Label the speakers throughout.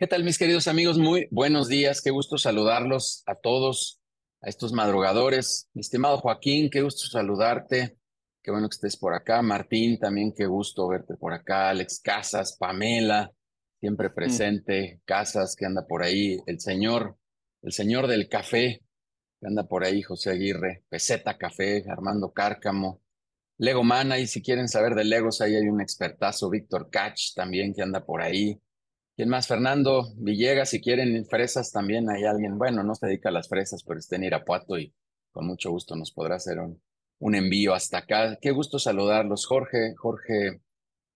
Speaker 1: ¿Qué tal, mis queridos amigos? Muy buenos días. Qué gusto saludarlos a todos, a estos madrugadores. Mi estimado Joaquín, qué gusto saludarte. Qué bueno que estés por acá. Martín, también qué gusto verte por acá. Alex Casas, Pamela, siempre presente. Casas, que anda por ahí. El señor, el señor del café, que anda por ahí. José Aguirre, Peseta Café, Armando Cárcamo. Lego Man, ahí si quieren saber de Legos, ahí hay un expertazo, Víctor Catch también que anda por ahí. ¿Quién más? Fernando Villegas, si quieren fresas también hay alguien, bueno, no se dedica a las fresas, pero está en Irapuato y con mucho gusto nos podrá hacer un, envío hasta acá. Qué gusto saludarlos, Jorge, Jorge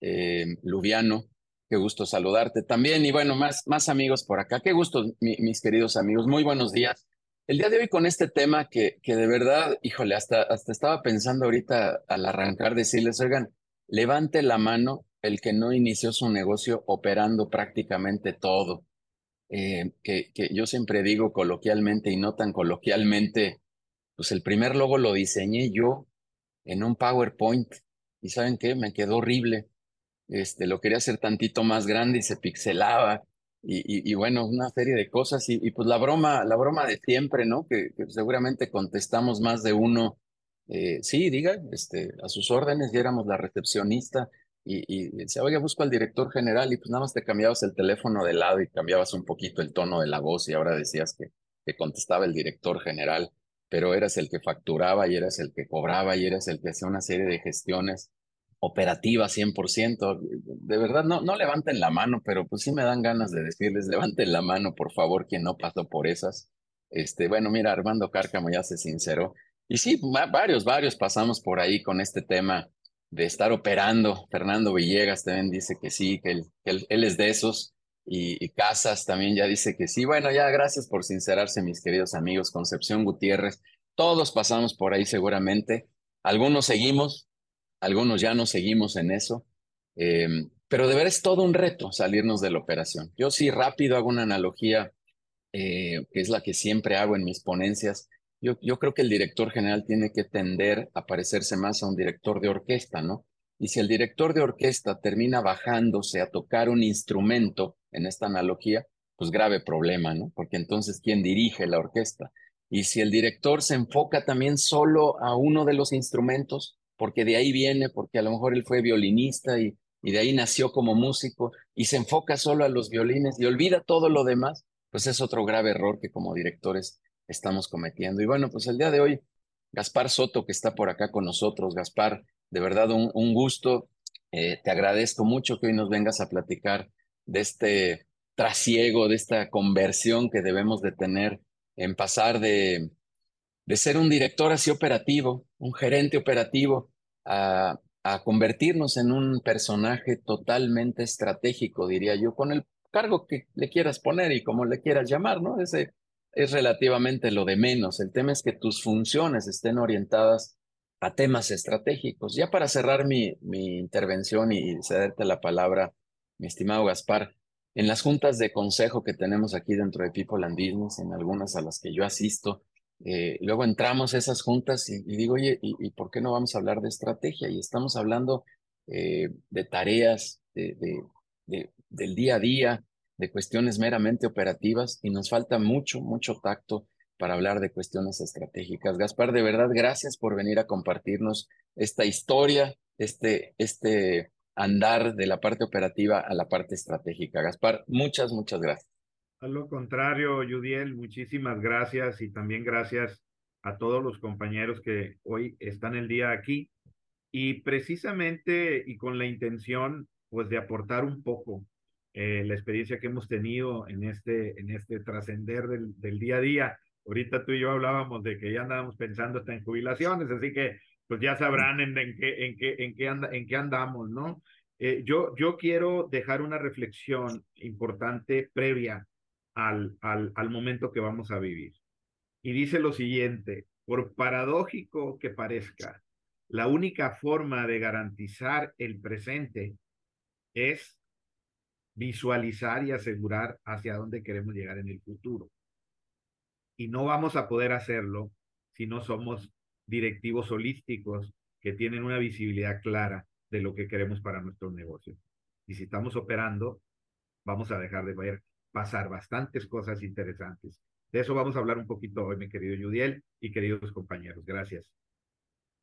Speaker 1: eh, Lubiano, qué gusto saludarte también y bueno, más, amigos por acá. Qué gusto, mis queridos amigos, muy buenos días. El día de hoy con este tema que, que de verdad, híjole, hasta, hasta estaba pensando ahorita al arrancar decirles, oigan, levante la mano el que no inició su negocio operando prácticamente todo. Eh, que, que yo siempre digo coloquialmente y no tan coloquialmente, pues el primer logo lo diseñé yo en un PowerPoint y ¿saben qué? Me quedó horrible. Este, lo quería hacer tantito más grande y se pixelaba y, y, bueno, una serie de cosas y, y, pues la broma, la broma de siempre, ¿no? Que, seguramente contestamos más de uno. Eh, sí, diga, este, a sus órdenes, y éramos la recepcionista y, y, decía, oye, busco al director general y pues nada más te cambiabas el teléfono de lado y cambiabas un poquito el tono de la voz y ahora decías que, que contestaba el director general, pero eras el que facturaba y eras el que cobraba y eras el que hacía una serie de gestiones operativas 100%. De verdad, no, no levanten la mano, pero pues sí me dan ganas de decirles, levanten la mano, por favor, quien no pasó por esas. Este, bueno, mira, Armando Cárcamo ya se sinceró. Y sí, varios, varios pasamos por ahí con este tema de estar operando. Fernando Villegas también dice que sí, que él, él, es de esos. Y, Casas también ya dice que sí. Bueno, ya gracias por sincerarse, mis queridos amigos. Concepción Gutiérrez, todos pasamos por ahí seguramente. Algunos seguimos, algunos ya no seguimos en eso. Eh, pero de ver es todo un reto salirnos de la operación. Yo sí rápido hago una analogía, eh, que es la que siempre hago en mis ponencias, yo, yo creo que el director general tiene que tender a parecerse más a un director de orquesta, ¿no? Y si el director de orquesta termina bajándose a tocar un instrumento, en esta analogía, pues grave problema, ¿no? Porque entonces, ¿quién dirige la orquesta? Y si el director se enfoca también solo a uno de los instrumentos, porque de ahí viene, porque a lo mejor él fue violinista y, y de ahí nació como músico, y se enfoca solo a los violines y olvida todo lo demás, pues es otro grave error que como directores estamos cometiendo. Y bueno, pues el día de hoy, Gaspar Soto, que está por acá con nosotros. Gaspar, de verdad un, un gusto. Eh, te agradezco mucho que hoy nos vengas a platicar de este trasiego, de esta conversión que debemos de tener en pasar de, de ser un director así operativo, un gerente operativo, a, a convertirnos en un personaje totalmente estratégico, diría yo, con el cargo que le quieras poner y como le quieras llamar, ¿no? Ese es relativamente lo de menos. El tema es que tus funciones estén orientadas a temas estratégicos. Ya para cerrar mi, mi intervención y cederte la palabra, mi estimado Gaspar, en las juntas de consejo que tenemos aquí dentro de People and Business, en algunas a las que yo asisto, eh, luego entramos a esas juntas y, digo, oye, ¿y, por qué no vamos a hablar de estrategia? Y estamos hablando eh, de tareas, de, de, del día a día, de cuestiones meramente operativas y nos falta mucho, mucho tacto para hablar de cuestiones estratégicas. Gaspar, de verdad, gracias por venir a compartirnos esta historia, este, este andar de la parte operativa a la parte estratégica. Gaspar, muchas, muchas gracias.
Speaker 2: A lo contrario, Yudiel, muchísimas gracias y también gracias a todos los compañeros que hoy están el día aquí y precisamente y con la intención pues de aportar un poco eh, la experiencia que hemos tenido en este, en este trascender del, del, día a día. Ahorita tú y yo hablábamos de que ya andábamos pensando hasta en jubilaciones, así que pues ya sabrán en, en, qué, en, qué, en, qué, anda, en qué andamos, ¿no? Eh, yo, yo quiero dejar una reflexión importante previa al, al, al momento que vamos a vivir. Y dice lo siguiente, por paradójico que parezca, la única forma de garantizar el presente es visualizar y asegurar hacia dónde queremos llegar en el futuro. Y no vamos a poder hacerlo si no somos directivos holísticos que tienen una visibilidad clara de lo que queremos para nuestro negocio. Y si estamos operando, vamos a dejar de ver pasar bastantes cosas interesantes. De eso vamos a hablar un poquito hoy, mi querido Yudiel y queridos compañeros. Gracias.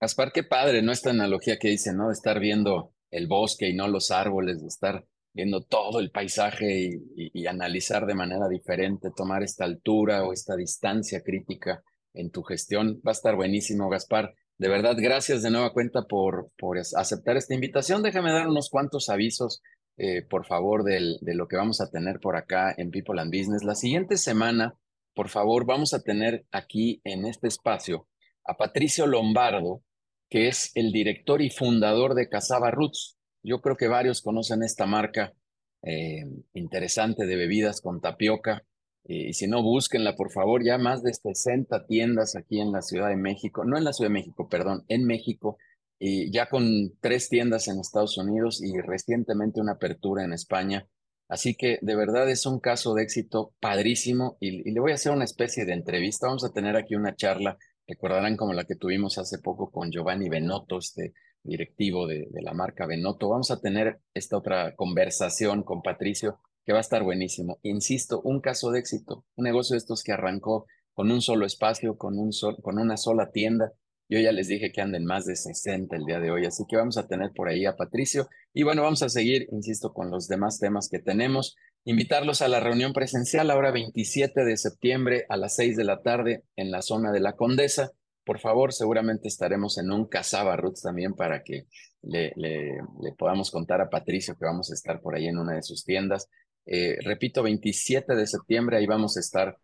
Speaker 1: Gaspar, qué padre, ¿no? Esta analogía que dice, ¿no? De estar viendo el bosque y no los árboles, de estar viendo todo el paisaje y, analizar de manera diferente, tomar esta altura o esta distancia crítica en tu gestión. Va a estar buenísimo, Gaspar. De verdad, gracias de nueva cuenta por, por aceptar esta invitación. Déjame dar unos cuantos avisos, eh, por favor, de lo que vamos a tener por acá en People and Business. La siguiente semana, por favor, vamos a tener aquí en este espacio a Patricio Lombardo, que es el director y fundador de Casaba Roots. Yo creo que varios conocen esta marca eh, interesante de bebidas con tapioca. y si no, búsquenla, por favor. Ya más de 60 tiendas aquí en la Ciudad de México, no en la Ciudad de México, perdón, en México, y ya con tres tiendas en Estados Unidos y recientemente una apertura en España. Así que de verdad es un caso de éxito padrísimo y, y le voy a hacer una especie de entrevista. Vamos a tener aquí una charla Recordarán como la que tuvimos hace poco con Giovanni Benotto, este directivo de, la marca Benotto. Vamos a tener esta otra conversación con Patricio que va a estar buenísimo. Insisto, un caso de éxito, un negocio de estos que arrancó con un solo espacio, con, un con una sola tienda. Yo ya les dije que anden más de 60 el día de hoy, así que vamos a tener por ahí a Patricio. Y bueno, vamos a seguir, insisto, con los demás temas que tenemos. Invitarlos a la reunión presencial ahora 27 de septiembre a las 6 de la tarde en la zona de la Condesa. Por favor, seguramente estaremos en un Casaba Roots también para que le, podamos contar a Patricio que vamos a estar por ahí en una de sus tiendas. Eh, repito, 27 de septiembre ahí vamos a estar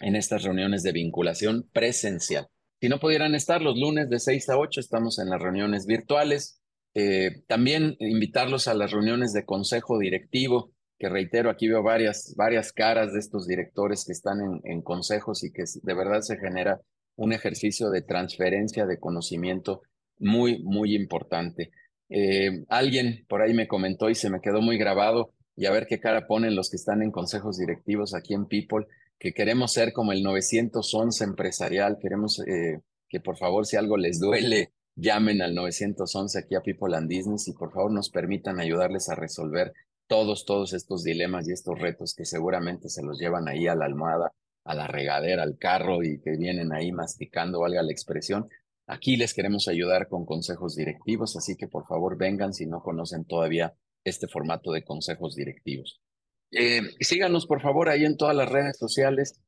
Speaker 1: en estas reuniones de vinculación presencial. Si no pudieran estar los lunes de 6 a 8, estamos en las reuniones virtuales. Eh, también invitarlos a las reuniones de consejo directivo que reitero, aquí veo varias, varias caras de estos directores que están en, en consejos y que de verdad se genera un ejercicio de transferencia de conocimiento muy, muy importante. Eh, alguien por ahí me comentó y se me quedó muy grabado, y a ver qué cara ponen los que están en consejos directivos aquí en People, que queremos ser como el 911 empresarial, queremos eh, que por favor si algo les duele, llamen al 911 aquí a People and Business y por favor nos permitan ayudarles a resolver todos, todos estos dilemas y estos retos que seguramente se los llevan ahí a la almohada, a la regadera, al carro y que vienen ahí masticando, valga la expresión. Aquí les queremos ayudar con consejos directivos, así que por favor vengan si no conocen todavía este formato de consejos directivos. Eh, síganos por favor ahí en todas las redes sociales.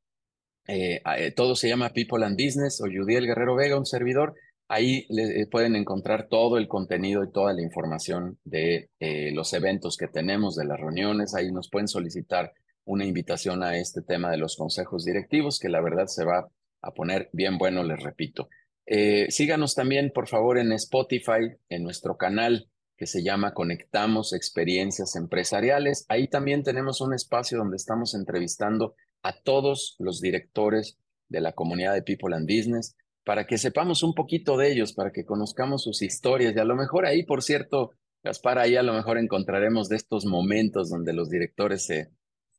Speaker 1: Eh, eh, todo se llama People and Business o Judiel Guerrero Vega, un servidor. Ahí pueden encontrar todo el contenido y toda la información de los eventos que tenemos, de las reuniones. Ahí nos pueden solicitar una invitación a este tema de los consejos directivos, que la verdad se va a poner bien bueno, les repito. Eh, síganos también, por favor, en Spotify, en nuestro canal que se llama Conectamos Experiencias Empresariales. Ahí también tenemos un espacio donde estamos entrevistando a todos los directores de la comunidad de People and Business para que sepamos un poquito de ellos, para que conozcamos sus historias. Y a lo mejor ahí, por cierto, Gaspar, ahí a lo mejor encontraremos de estos momentos donde los directores se,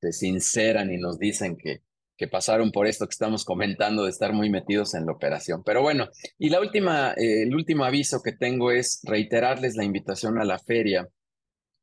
Speaker 1: se sinceran y nos dicen que, que pasaron por esto que estamos comentando de estar muy metidos en la operación. Pero bueno, y la última, eh, el último aviso que tengo es reiterarles la invitación a la feria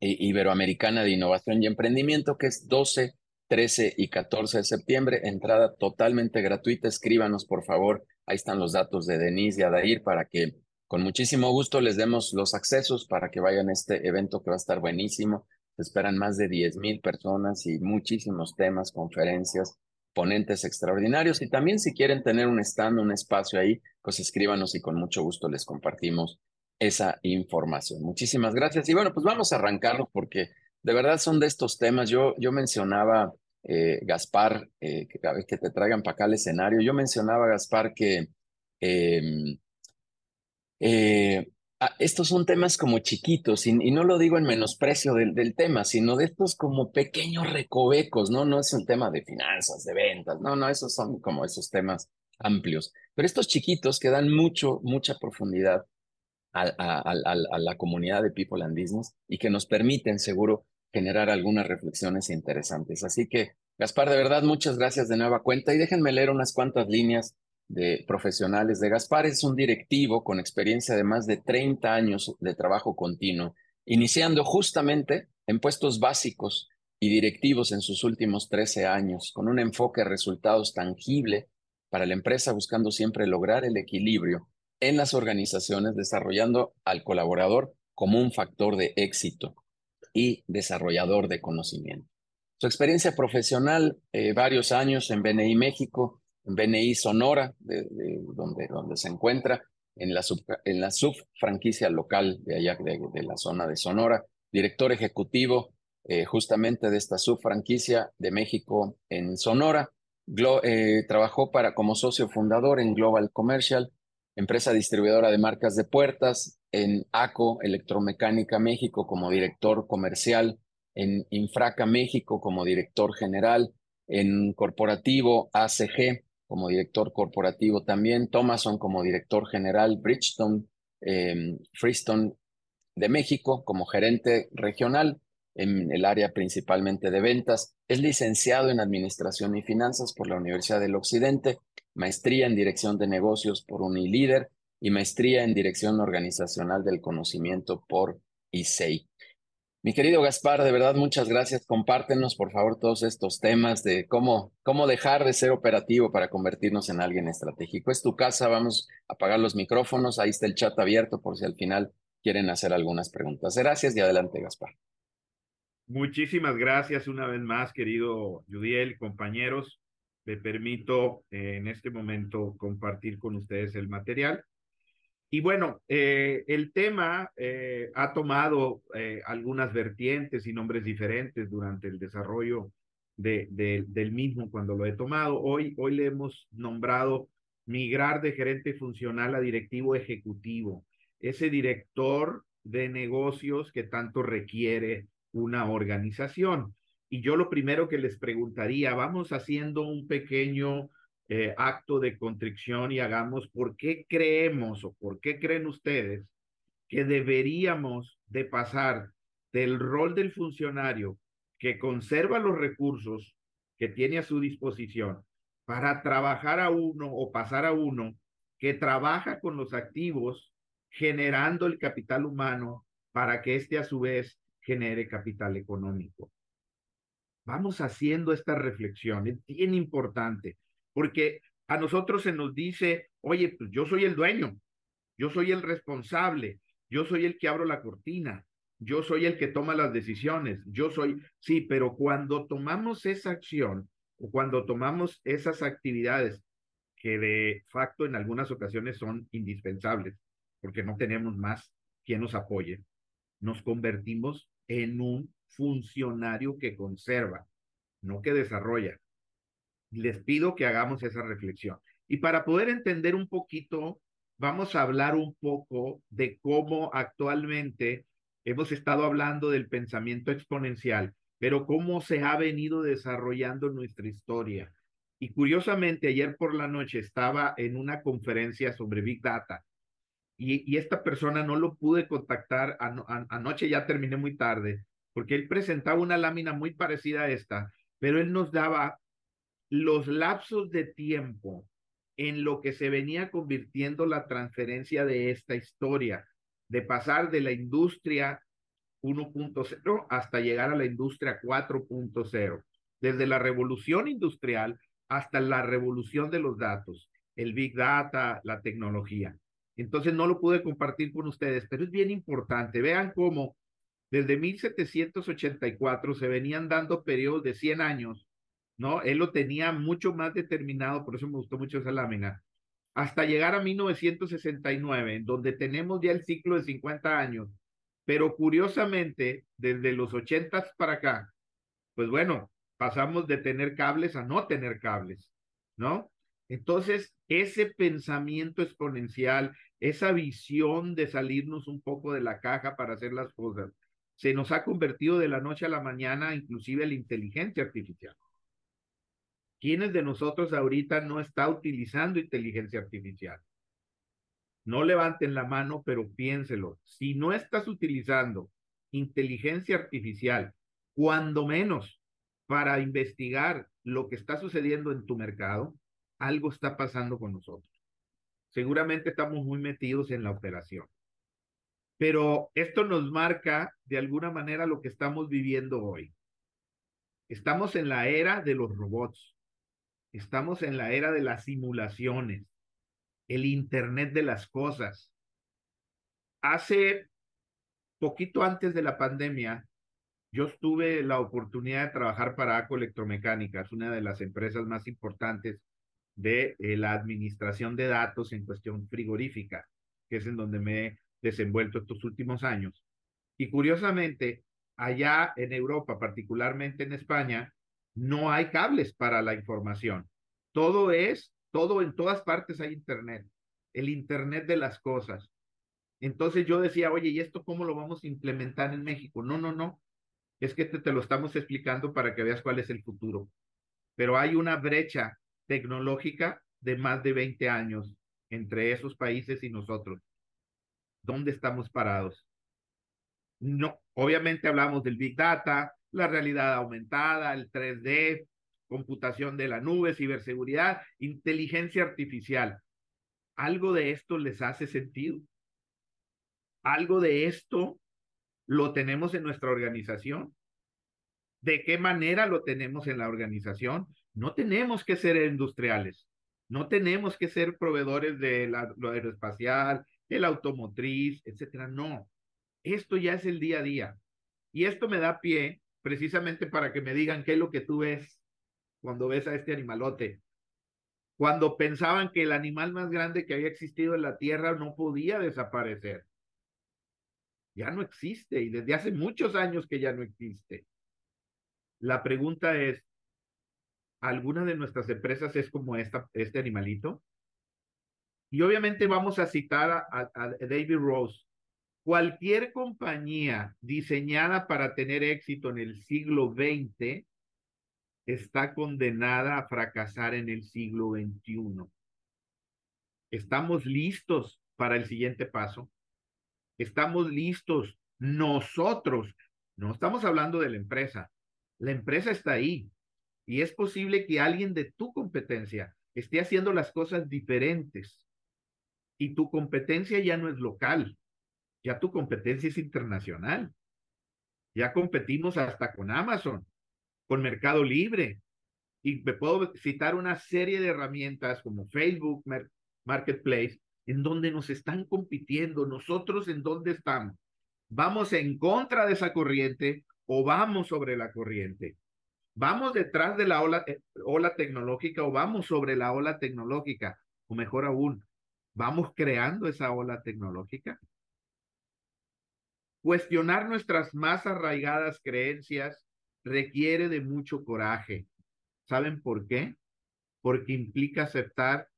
Speaker 1: eh, iberoamericana de innovación y emprendimiento, que es 12, 13 y 14 de septiembre, entrada totalmente gratuita. Escríbanos, por favor, Ahí están los datos de Denise y Adair para que con muchísimo gusto les demos los accesos para que vayan a este evento que va a estar buenísimo. Se esperan más de 10 mil personas y muchísimos temas, conferencias, ponentes extraordinarios. Y también si quieren tener un stand, un espacio ahí, pues escríbanos y con mucho gusto les compartimos esa información. Muchísimas gracias. Y bueno, pues vamos a arrancarlo porque de verdad son de estos temas. Yo, yo mencionaba eh, Gaspar, eh, que cada vez que te traigan para acá al escenario, yo mencionaba, Gaspar, que em, eh, estos son temas como chiquitos, y, no lo digo en menosprecio del, del, tema, sino de estos como pequeños recovecos, ¿no? No es un tema de finanzas, de ventas, no, no, esos son como esos temas amplios, pero estos chiquitos que dan mucho, mucha profundidad a, a la comunidad de People and Business y que nos permiten, seguro, generar algunas reflexiones interesantes. Así que, Gaspar, de verdad, muchas gracias de nueva cuenta y déjenme leer unas cuantas líneas de profesionales de Gaspar. Es un directivo con experiencia de más de 30 años de trabajo continuo, iniciando justamente en puestos básicos y directivos en sus últimos 13 años, con un enfoque de resultados tangible para la empresa, buscando siempre lograr el equilibrio en las organizaciones, desarrollando al colaborador como un factor de éxito y desarrollador de conocimiento. Su experiencia profesional, eh, varios años en BNI México, BNI Sonora, de, donde, se encuentra, en la, sub, subfranquicia local de allá, de, la zona de Sonora, director ejecutivo eh, justamente de esta subfranquicia de México en Sonora. Eh, trabajó para, como socio fundador en Global Commercial, empresa distribuidora de marcas de puertas, en ACO Electromecánica México como director comercial, en Infraca México como director general, en Corporativo ACG como director corporativo también, Thomason como director general, Bridgestone, eh, Freestone de México como gerente regional en el área principalmente de ventas. Es licenciado en Administración y Finanzas por la Universidad del Occidente, maestría en Dirección de Negocios por Unilíder y maestría en Dirección Organizacional del Conocimiento por ISEI. Mi querido Gaspar, de verdad, muchas gracias. Compártenos, por favor, todos estos temas de cómo, cómo dejar de ser operativo para convertirnos en alguien estratégico. Es tu casa, vamos a apagar los micrófonos, ahí está el chat abierto por si al final quieren hacer algunas preguntas. Gracias y adelante, Gaspar.
Speaker 2: Muchísimas gracias una vez más, querido Judiel, compañeros. Me permito eh, en este momento compartir con ustedes el material. Y bueno, eh, el tema eh, ha tomado algunas vertientes y nombres diferentes durante el desarrollo de, del mismo cuando lo he tomado. Hoy, hoy le hemos nombrado migrar de gerente funcional a directivo ejecutivo, ese director de negocios que tanto requiere una organización. Y yo lo primero que les preguntaría, vamos haciendo un pequeño eh, acto de contrición y hagamos por qué creemos o por qué creen ustedes que deberíamos de pasar del rol del funcionario que conserva los recursos que tiene a su disposición para trabajar a uno o pasar a uno que trabaja con los activos generando el capital humano para que éste a su vez genere capital económico. Vamos haciendo esta reflexión, es bien importante, porque a nosotros se nos dice, oye, pues yo soy el dueño, yo soy el responsable, yo soy el que abro la cortina, yo soy el que toma las decisiones, yo soy, sí, pero cuando tomamos esa acción o cuando tomamos esas actividades que de facto en algunas ocasiones son indispensables, porque no tenemos más quien nos apoye, nos convertimos en un funcionario que conserva, no que desarrolla. Les pido que hagamos esa reflexión. Y para poder entender un poquito, vamos a hablar un poco de cómo actualmente hemos estado hablando del pensamiento exponencial, pero cómo se ha venido desarrollando nuestra historia. Y curiosamente, ayer por la noche estaba en una conferencia sobre Big Data y, esta persona no lo pude contactar, anoche ya terminé muy tarde, porque él presentaba una lámina muy parecida a esta, pero él nos daba los lapsos de tiempo en lo que se venía convirtiendo la transferencia de esta historia, de pasar de la industria 1.0 hasta llegar a la industria 4.0, desde la revolución industrial hasta la revolución de los datos, el big data, la tecnología. Entonces no lo pude compartir con ustedes, pero es bien importante. Vean cómo desde 1784 se venían dando periodos de 100 años, ¿no? Él lo tenía mucho más determinado, por eso me gustó mucho esa lámina, hasta llegar a 1969, en donde tenemos ya el ciclo de 50 años. Pero curiosamente, desde los 80 para acá, pues bueno, pasamos de tener cables a no tener cables, ¿no? Entonces, ese pensamiento exponencial, esa visión de salirnos un poco de la caja para hacer las cosas, se nos ha convertido de la noche a la mañana inclusive la inteligencia artificial. ¿Quiénes de nosotros ahorita no está utilizando inteligencia artificial? No levanten la mano, pero piénselo. Si no estás utilizando inteligencia artificial, cuando menos para investigar lo que está sucediendo en tu mercado, algo está pasando con nosotros. Seguramente estamos muy metidos en la operación. Pero esto nos marca de alguna manera lo que estamos viviendo hoy. Estamos en la era de los robots. Estamos en la era de las simulaciones, el Internet de las cosas. Hace poquito antes de la pandemia, yo tuve la oportunidad de trabajar para ACO Electromecánicas, una de las empresas más importantes de eh, la administración de datos en cuestión frigorífica, que es en donde me he desenvuelto estos últimos años. Y curiosamente, allá en Europa, particularmente en España, no hay cables para la información. Todo es, todo en todas partes hay Internet, el Internet de las cosas. Entonces yo decía, oye, ¿y esto cómo lo vamos a implementar en México? No, no, no. Es que te, te lo estamos explicando para que veas cuál es el futuro. Pero hay una brecha tecnológica de más de 20 años entre esos países y nosotros. ¿Dónde estamos parados? No, obviamente hablamos del Big Data, la realidad aumentada, el 3D, computación de la nube, ciberseguridad, inteligencia artificial. ¿Algo de esto les hace sentido? ¿Algo de esto lo tenemos en nuestra organización? ¿De qué manera lo tenemos en la organización? No tenemos que ser industriales, no tenemos que ser proveedores de la, lo aeroespacial, el automotriz, etcétera. No, esto ya es el día a día. Y esto me da pie precisamente para que me digan qué es lo que tú ves cuando ves a este animalote. Cuando pensaban que el animal más grande que había existido en la Tierra no podía desaparecer. Ya no existe y desde hace muchos años que ya no existe. La pregunta es, ¿alguna de nuestras empresas es como esta, este animalito? Y obviamente vamos a citar a, a David Rose, Cualquier compañía diseñada para tener éxito en el siglo XX está condenada a fracasar en el siglo XXI. Estamos listos para el siguiente paso. Estamos listos nosotros. No estamos hablando de la empresa. La empresa está ahí. Y es posible que alguien de tu competencia esté haciendo las cosas diferentes. Y tu competencia ya no es local ya tu competencia es internacional. Ya competimos hasta con Amazon, con Mercado Libre. Y me puedo citar una serie de herramientas como Facebook Marketplace, en donde nos están compitiendo. Nosotros, ¿en dónde estamos? ¿Vamos en contra de esa corriente o vamos sobre la corriente? ¿Vamos detrás de la ola, eh, ola tecnológica o vamos sobre la ola tecnológica? O mejor aún, ¿vamos creando esa ola tecnológica? Cuestionar nuestras más arraigadas creencias requiere de mucho coraje. ¿Saben por qué? Porque implica aceptar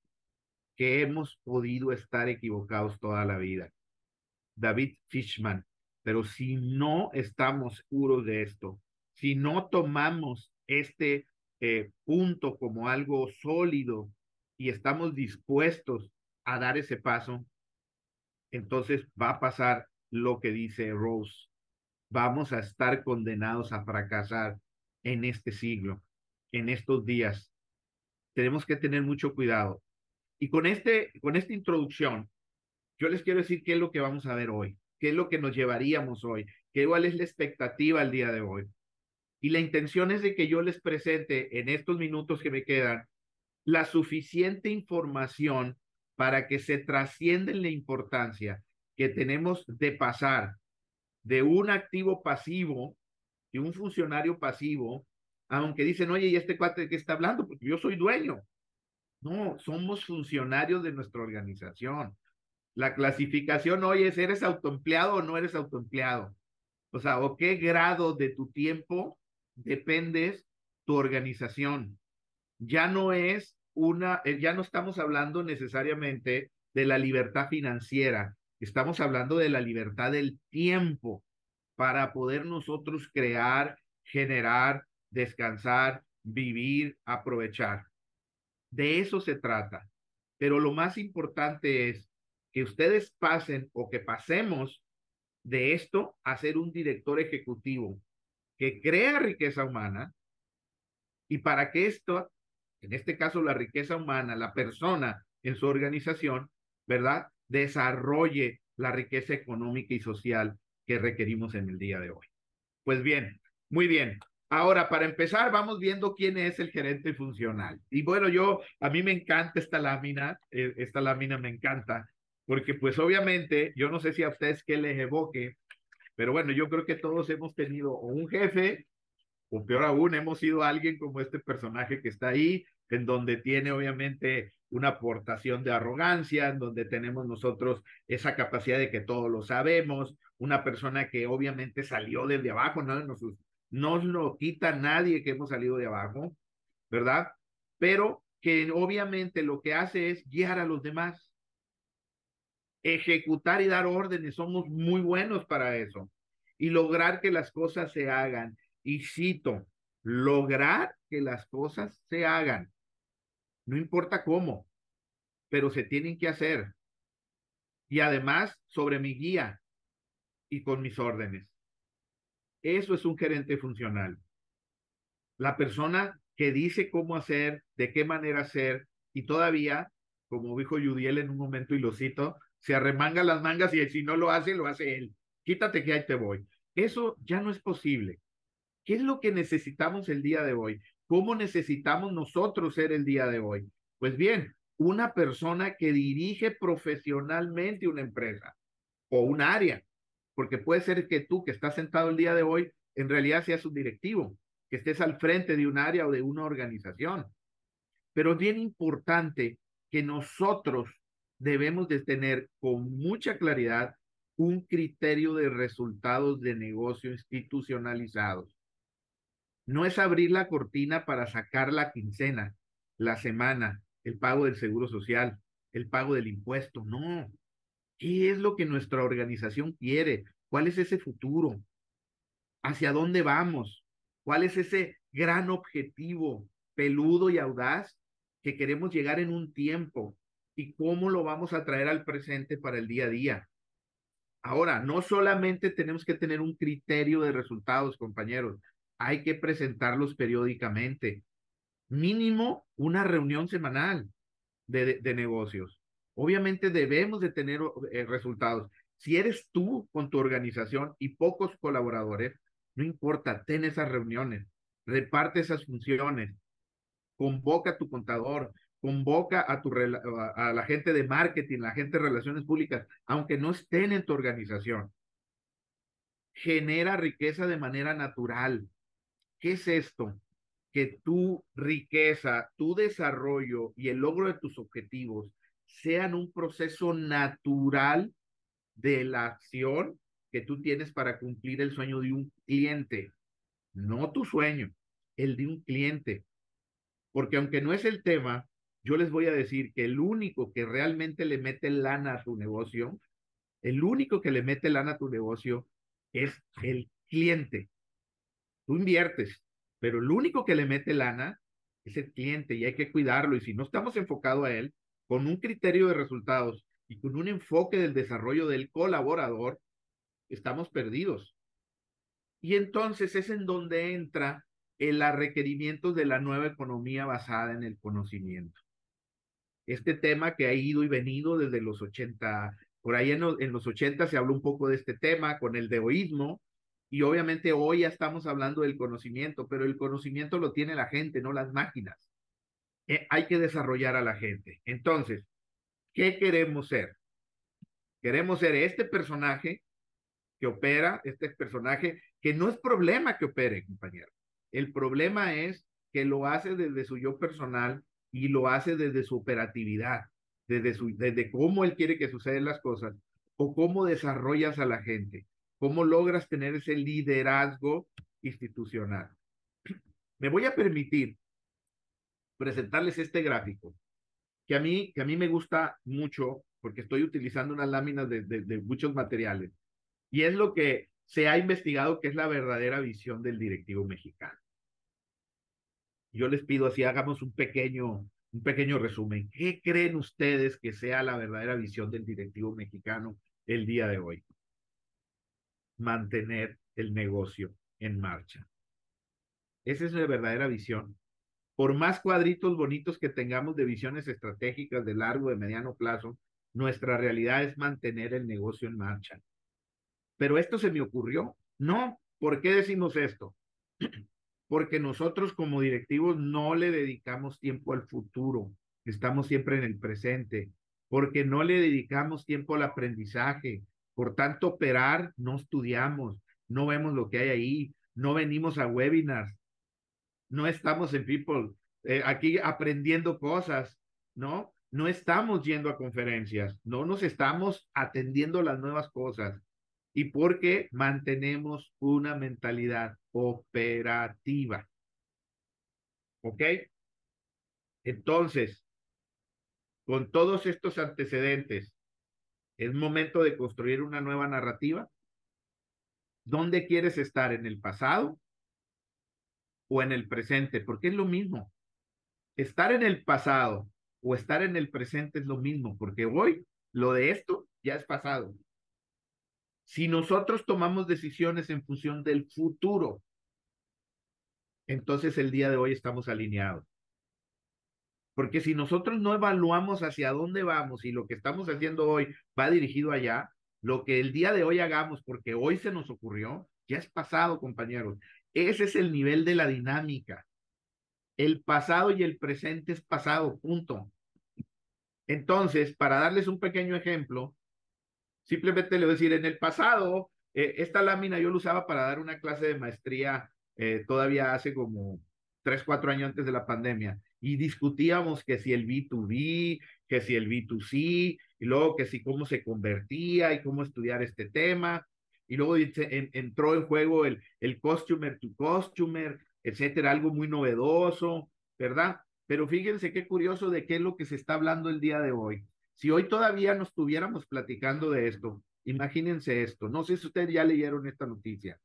Speaker 2: que hemos podido estar equivocados toda la vida. David Fishman, pero si no estamos seguros de esto, si no tomamos este eh, punto como algo sólido y estamos dispuestos a dar ese paso, entonces va a pasar lo que dice Rose. Vamos a estar condenados a fracasar en este siglo, en estos días. Tenemos que tener mucho cuidado. Y con, este, con esta introducción, yo les quiero decir qué es lo que vamos a ver hoy, qué es lo que nos llevaríamos hoy, qué cuál es la expectativa el día de hoy. Y la intención es de que yo les presente en estos minutos que me quedan la suficiente información para que se trascienda en la importancia que tenemos de pasar de un activo pasivo, de un funcionario pasivo, aunque dicen, oye, ¿y este cuate de qué está hablando? Porque yo soy dueño. No, somos funcionarios de nuestra organización. La clasificación hoy es, ¿eres autoempleado o no eres autoempleado? O sea, ¿o qué grado de tu tiempo dependes tu organización? Ya no es una, eh, ya no estamos hablando necesariamente de la libertad financiera, Estamos hablando de la libertad del tiempo para poder nosotros crear, generar, descansar, vivir, aprovechar. De eso se trata. Pero lo más importante es que ustedes pasen o que pasemos de esto a ser un director ejecutivo que crea riqueza humana y para que esto, en este caso la riqueza humana, la persona en su organización, ¿verdad? Desarrolle la riqueza económica y social que requerimos en el día de hoy. Pues bien, muy bien. Ahora, para empezar, vamos viendo quién es el gerente funcional. Y bueno, yo, a mí me encanta esta lámina, eh, esta lámina me encanta, porque pues obviamente, yo no sé si a ustedes qué les evoque, pero bueno, yo creo que todos hemos tenido un jefe, o peor aún, hemos sido alguien como este personaje que está ahí, en donde tiene obviamente una aportación de arrogancia, en donde tenemos nosotros esa capacidad de que todo lo sabemos, una persona que obviamente salió desde abajo, no nos, no lo quita nadie que hemos salido de abajo, ¿verdad? Pero que obviamente lo que hace es guiar a los demás, ejecutar y dar órdenes, somos muy buenos para eso, y lograr que las cosas se hagan. Y cito, lograr que las cosas se hagan. No importa cómo, pero se tienen que hacer. Y además sobre mi guía y con mis órdenes. Eso es un gerente funcional. La persona que dice cómo hacer, de qué manera hacer, y todavía, como dijo Yudiel en un momento y lo cito, se arremanga las mangas y si no lo hace, lo hace él. Quítate que ahí te voy. Eso ya no es posible. ¿Qué es lo que necesitamos el día de hoy? ¿Cómo necesitamos nosotros ser el día de hoy? Pues bien, una persona que dirige profesionalmente una empresa o un área, porque puede ser que tú que estás sentado el día de hoy, en realidad seas un directivo, que estés al frente de un área o de una organización. Pero es bien importante que nosotros debemos de tener con mucha claridad un criterio de resultados de negocio institucionalizados. No es abrir la cortina para sacar la quincena, la semana, el pago del seguro social, el pago del impuesto, no. ¿Qué es lo que nuestra organización quiere? ¿Cuál es ese futuro? ¿Hacia dónde vamos? ¿Cuál es ese gran objetivo peludo y audaz que queremos llegar en un tiempo? ¿Y cómo lo vamos a traer al presente para el día a día? Ahora, no solamente tenemos que tener un criterio de resultados, compañeros, hay que presentarlos periódicamente. Mínimo una reunión semanal de, negocios. Obviamente debemos de tener eh, resultados. Si eres tú con tu organización y pocos colaboradores, no importa, ten esas reuniones, reparte esas funciones, convoca a tu contador, convoca a, tu, a la gente de marketing, la gente de relaciones públicas, aunque no estén en tu organización. Genera riqueza de manera natural. ¿Qué es esto? Que tu riqueza, tu desarrollo y el logro de tus objetivos sean un proceso natural de la acción que tú tienes para cumplir el sueño de un cliente, no tu sueño, el de un cliente. Porque aunque no es el tema, yo les voy a decir que el único que realmente le mete lana a tu negocio, el único que le mete lana a tu negocio es el cliente. Tú inviertes, pero el único que le mete lana es el cliente y hay que cuidarlo. Y si no estamos enfocados a él, con un criterio de resultados y con un enfoque del desarrollo del colaborador, estamos perdidos. Y entonces es en donde entra el requerimientos de la nueva economía basada en el conocimiento. Este tema que ha ido y venido desde los 80, por ahí en, en los 80 se habló un poco de este tema con el deoísmo, y obviamente hoy ya estamos hablando del conocimiento, pero el conocimiento lo tiene la gente, no las máquinas. Eh, hay que desarrollar a la gente. Entonces, ¿qué queremos ser? Queremos ser este personaje que opera, este personaje que no es problema que opere, compañero. El problema es que lo hace desde su yo personal y lo hace desde su operatividad, desde, su, desde cómo él quiere que sucedan las cosas o cómo desarrollas a la gente, cómo logras tener ese liderazgo institucional. Me voy a permitir presentarles este gráfico, que a mí, que a mí me gusta mucho porque estoy utilizando unas láminas de, de, muchos materiales. Y es lo que se ha investigado que es la verdadera visión del directivo mexicano. Yo les pido así, hagamos un pequeño, un pequeño resumen. ¿Qué creen ustedes que sea la verdadera visión del directivo mexicano el día de hoy? Mantener el negocio en marcha. Esa es la verdadera visión por más cuadritos bonitos que tengamos de visiones estratégicas de largo, de mediano plazo, nuestra realidad es mantener el negocio en marcha. Pero esto se me ocurrió. No, ¿por qué decimos esto? porque nosotros como directivos no le dedicamos tiempo al futuro, estamos siempre en el presente, porque no le dedicamos tiempo al aprendizaje, por tanto operar no estudiamos, no vemos lo que hay ahí, no venimos a webinars, no estamos en People, eh, aquí aprendiendo cosas, ¿no? No estamos yendo a conferencias, no nos estamos atendiendo las nuevas cosas. ¿Y porque mantenemos una mentalidad operativa? ¿Ok? Entonces, con todos estos antecedentes, es momento de construir una nueva narrativa. ¿Dónde quieres estar? ¿En el pasado o en el presente? Porque es lo mismo. Estar en el pasado o estar en el presente es lo mismo, porque hoy lo de esto ya es pasado. Si nosotros tomamos decisiones en función del futuro, entonces el día de hoy estamos alineados. Porque si nosotros no evaluamos hacia dónde vamos y lo que estamos haciendo hoy va dirigido allá, lo que el día de hoy hagamos, porque hoy se nos ocurrió, ya es pasado, compañeros. Ese es el nivel de la dinámica. El pasado y el presente es pasado, punto. Entonces, para darles un pequeño ejemplo, Simplemente le voy a decir, en el pasado, eh, esta lámina yo la usaba para dar una clase de maestría eh, todavía hace como tres, cuatro años antes de la pandemia. Y discutíamos que si el B2B, que si el B2C, y luego que si cómo se convertía y cómo estudiar este tema. Y luego entró en juego el, el customer to customer, etcétera, algo muy novedoso, ¿verdad? Pero fíjense qué curioso de qué es lo que se está hablando el día de hoy. Si hoy todavía nos estuviéramos platicando de esto, imagínense esto. No sé si ustedes ya leyeron esta noticia.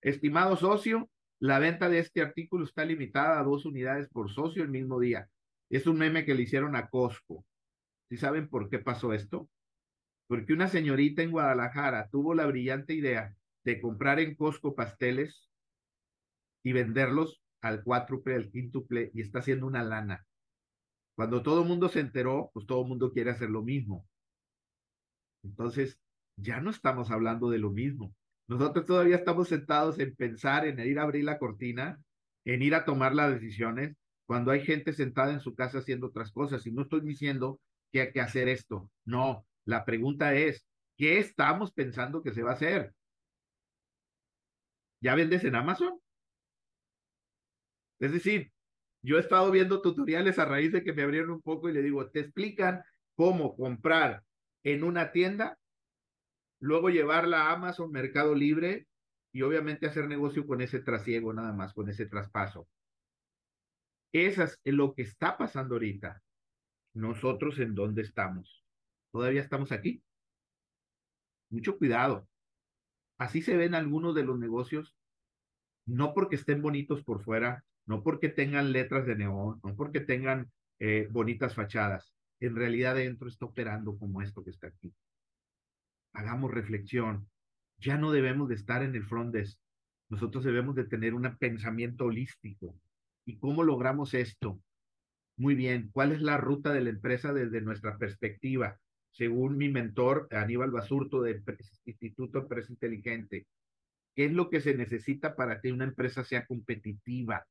Speaker 2: Estimado socio, la venta de este artículo está limitada a dos unidades por socio el mismo día. Es un meme que le hicieron a Costco. ¿Sí saben por qué pasó esto? Porque una señorita en Guadalajara tuvo la brillante idea de comprar en Costco pasteles y venderlos al cuádruple, al quíntuple, y está haciendo una lana. Cuando todo el mundo se enteró, pues todo el mundo quiere hacer lo mismo. Entonces, ya no estamos hablando de lo mismo. Nosotros todavía estamos sentados en pensar en ir a abrir la cortina, en ir a tomar las decisiones, cuando hay gente sentada en su casa haciendo otras cosas. Y no estoy diciendo que hay que hacer esto. No, la pregunta es, ¿qué estamos pensando que se va a hacer? ¿Ya vendes en Amazon? Es decir, yo he estado viendo tutoriales a raíz de que me abrieron un poco y le digo, te explican cómo comprar en una tienda, luego llevarla a Amazon, Mercado Libre y obviamente hacer negocio con ese trasiego nada más, con ese traspaso. Eso es lo que está pasando ahorita. Nosotros en dónde estamos. Todavía estamos aquí. Mucho cuidado. Así se ven algunos de los negocios, no porque estén bonitos por fuera, no porque tengan letras de neón, no porque tengan eh, bonitas fachadas. En realidad dentro está operando como esto que está aquí. Hagamos reflexión. Ya no debemos de estar en el front. Nosotros debemos de tener un pensamiento holístico. ¿Y cómo logramos esto? Muy bien, ¿cuál es la ruta de la empresa desde nuestra perspectiva? Según mi mentor, Aníbal Basurto, del Instituto Empresa Inteligente, ¿qué es lo que se necesita para que una empresa sea competitiva?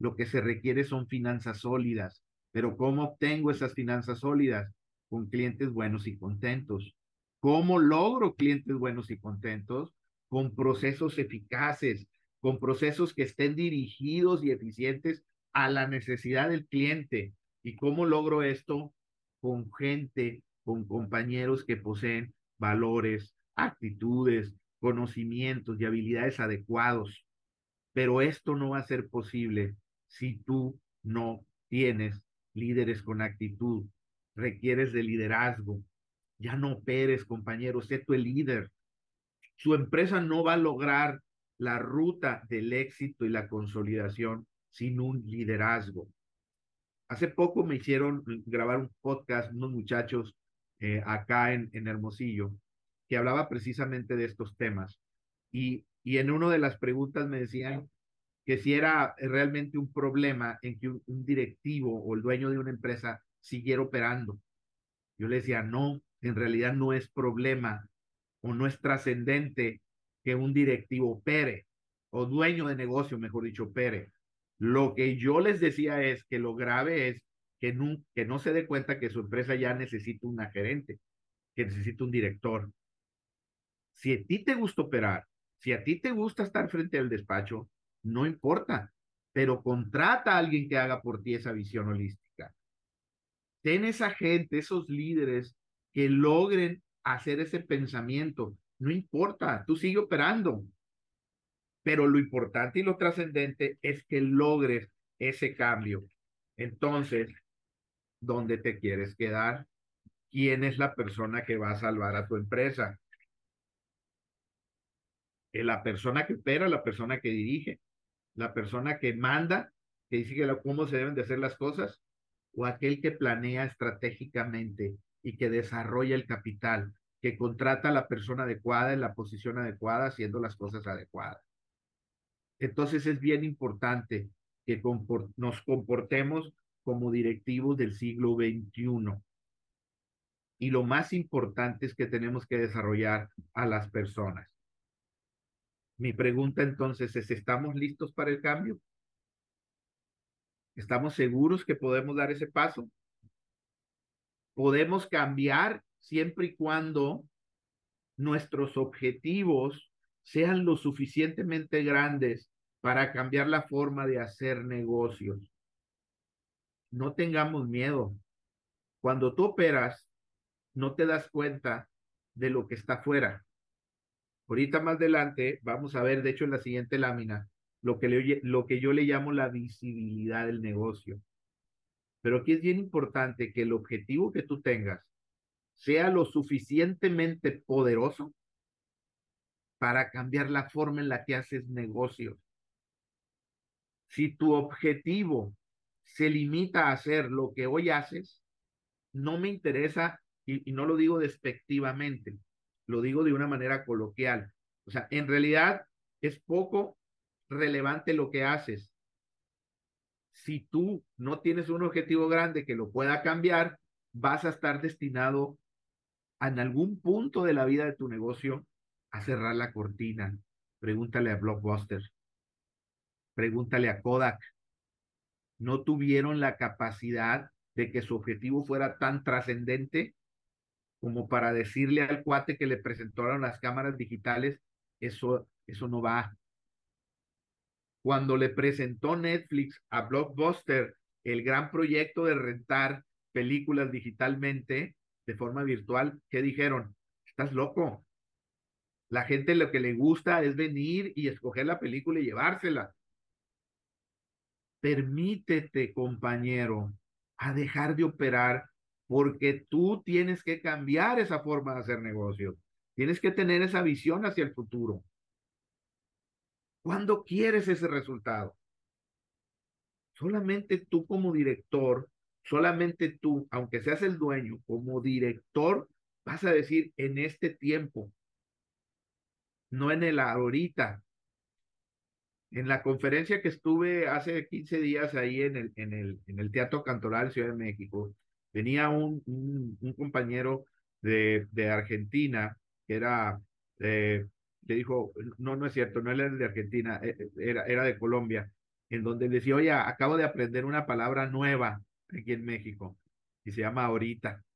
Speaker 2: Lo que se requiere son finanzas sólidas. Pero ¿cómo obtengo esas finanzas sólidas? Con clientes buenos y contentos. ¿Cómo logro clientes buenos y contentos? Con procesos eficaces, con procesos que estén dirigidos y eficientes a la necesidad del cliente. ¿Y cómo logro esto? Con gente, con compañeros que poseen valores, actitudes, conocimientos y habilidades adecuados. Pero esto no va a ser posible si tú no tienes líderes con actitud, requieres de liderazgo. Ya no operes, compañero, sé el líder. Su empresa no va a lograr la ruta del éxito y la consolidación sin un liderazgo. Hace poco me hicieron grabar un podcast unos muchachos eh, acá en, en Hermosillo que hablaba precisamente de estos temas. Y, y en una de las preguntas me decían, que si era realmente un problema en que un, directivo o el dueño de una empresa siguiera operando. Yo le decía, no, en realidad no es problema o no es trascendente que un directivo opere o dueño de negocio, mejor dicho, opere. Lo que yo les decía es que lo grave es que no, que no se dé cuenta que su empresa ya necesita una gerente, que necesita un director. Si a ti te gusta operar, si a ti te gusta estar frente al despacho, no importa, pero contrata a alguien que haga por ti esa visión holística. Ten esa gente, esos líderes que logren hacer ese pensamiento. No importa, tú sigue operando. Pero lo importante y lo trascendente es que logres ese cambio. Entonces, ¿dónde te quieres quedar? ¿Quién es la persona que va a salvar a tu empresa? La persona que opera, la persona que dirige, la persona que manda, que dice cómo se deben de hacer las cosas, o aquel que planea estratégicamente y que desarrolla el capital, que contrata a la persona adecuada en la posición adecuada, haciendo las cosas adecuadas. Entonces es bien importante que nos comportemos como directivos del siglo XXI. Y lo más importante es que tenemos que desarrollar a las personas. Mi pregunta entonces es, ¿estamos listos para el cambio? ¿Estamos seguros que podemos dar ese paso? Podemos cambiar siempre y cuando nuestros objetivos sean lo suficientemente grandes para cambiar la forma de hacer negocios. No tengamos miedo. Cuando tú operas, no te das cuenta de lo que está afuera. Ahorita más adelante vamos a ver, de hecho en la siguiente lámina, lo que, lo que yo le llamo la visibilidad del negocio. Pero aquí es bien importante que el objetivo que tú tengas sea lo suficientemente poderoso para cambiar la forma en la que haces negocios. Si tu objetivo se limita a hacer lo que hoy haces, no me interesa, y, y no lo digo despectivamente, lo digo de una manera coloquial. O sea, en realidad es poco relevante lo que haces. Si tú no tienes un objetivo grande que lo pueda cambiar, vas a estar destinado en algún punto de la vida de tu negocio a cerrar la cortina. Pregúntale a Blockbuster. Pregúntale a Kodak. No tuvieron la capacidad de que su objetivo fuera tan trascendente como para decirle al cuate que le presentaron las cámaras digitales, eso, eso no va. Cuando le presentó Netflix a Blockbuster el gran proyecto de rentar películas digitalmente, de forma virtual, ¿qué dijeron? Estás loco. La gente lo que le gusta es venir y escoger la película y llevársela. Permítete, compañero, a dejar de operar porque tú tienes que cambiar esa forma de hacer negocios. Tienes que tener esa visión hacia el futuro. ¿Cuándo quieres ese resultado? Solamente tú como director Solamente tú, aunque seas el dueño, como director, vas a decir en este tiempo, no en el ahorita. En la conferencia que estuve hace 15 días ahí en el, en el, en el Teatro Cantoral Ciudad de México, venía un, un, compañero de, de, Argentina que era, eh, que dijo, no, no es cierto, no era de Argentina, eh, eh, era, era de Colombia, en donde decía, oye, acabo de aprender una palabra nueva aquí en México y se llama ahorita.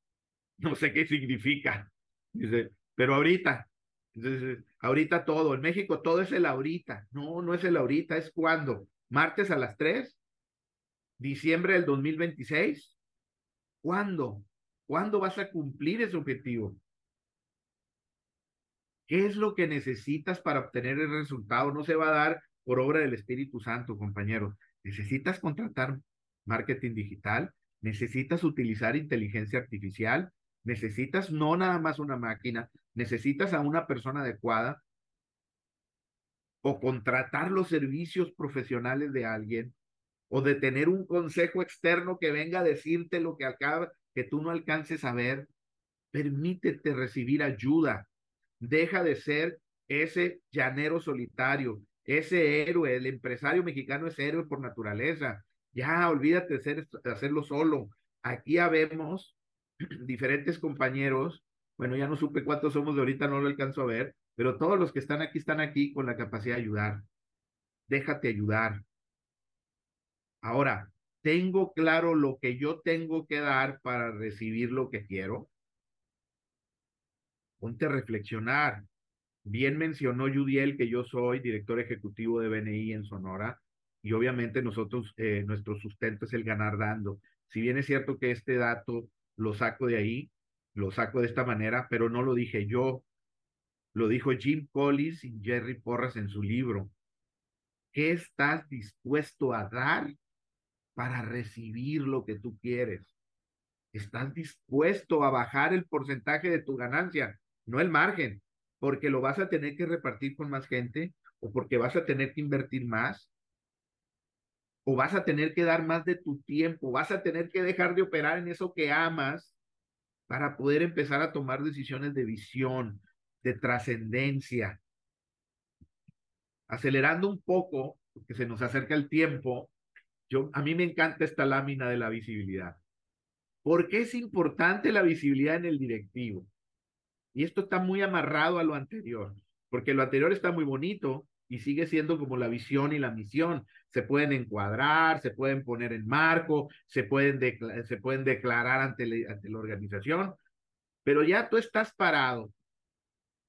Speaker 2: No sé qué significa. Dice, pero ahorita. Entonces, ahorita todo. En México todo es el ahorita. No, no es el ahorita, es cuando. Martes a las 3, diciembre del 2026. ¿Cuándo? ¿Cuándo vas a cumplir ese objetivo? ¿Qué es lo que necesitas para obtener el resultado? No se va a dar por obra del Espíritu Santo, compañero. Necesitas contratar marketing digital, necesitas utilizar inteligencia artificial, necesitas no nada más una máquina, necesitas a una persona adecuada o contratar los servicios profesionales de alguien o de tener un consejo externo que venga a decirte lo que acaba, que tú no alcances a ver. Permítete recibir ayuda. Deja de ser ese llanero solitario, ese héroe. El empresario mexicano es héroe por naturaleza. Ya, olvídate de, hacerlo solo. Aquí habemos diferentes compañeros. Bueno, ya no supe cuántos somos de ahorita, no lo alcanzo a ver, pero todos los que están aquí están aquí con la capacidad de ayudar. Déjate ayudar. Ahora, ¿tengo claro lo que yo tengo que dar para recibir lo que quiero? Ponte a reflexionar. Bien mencionó Judiel que yo soy director ejecutivo de BNI en Sonora y obviamente nosotros, eh, nuestro sustento es el ganar dando. Si bien es cierto que este dato lo saco de ahí, lo saco de esta manera, pero no lo dije yo, lo dijo Jim Collins y Jerry Porras en su libro. ¿Qué estás dispuesto a dar para recibir lo que tú quieres? ¿Estás dispuesto a bajar el porcentaje de tu ganancia? No el margen, porque lo vas a tener que repartir con más gente o porque vas a tener que invertir más o vas a tener que dar más de tu tiempo, vas a tener que dejar de operar en eso que amas para poder empezar a tomar decisiones de visión, de trascendencia. Acelerando un poco, porque se nos acerca el tiempo, yo, a mí me encanta esta lámina de la visibilidad. ¿Por qué es importante la visibilidad en el directivo? Y esto está muy amarrado a lo anterior, porque lo anterior está muy bonito y sigue siendo como la visión y la misión. Se pueden encuadrar, se pueden poner en marco, se pueden, se pueden declarar ante, ante la organización, pero ya tú estás parado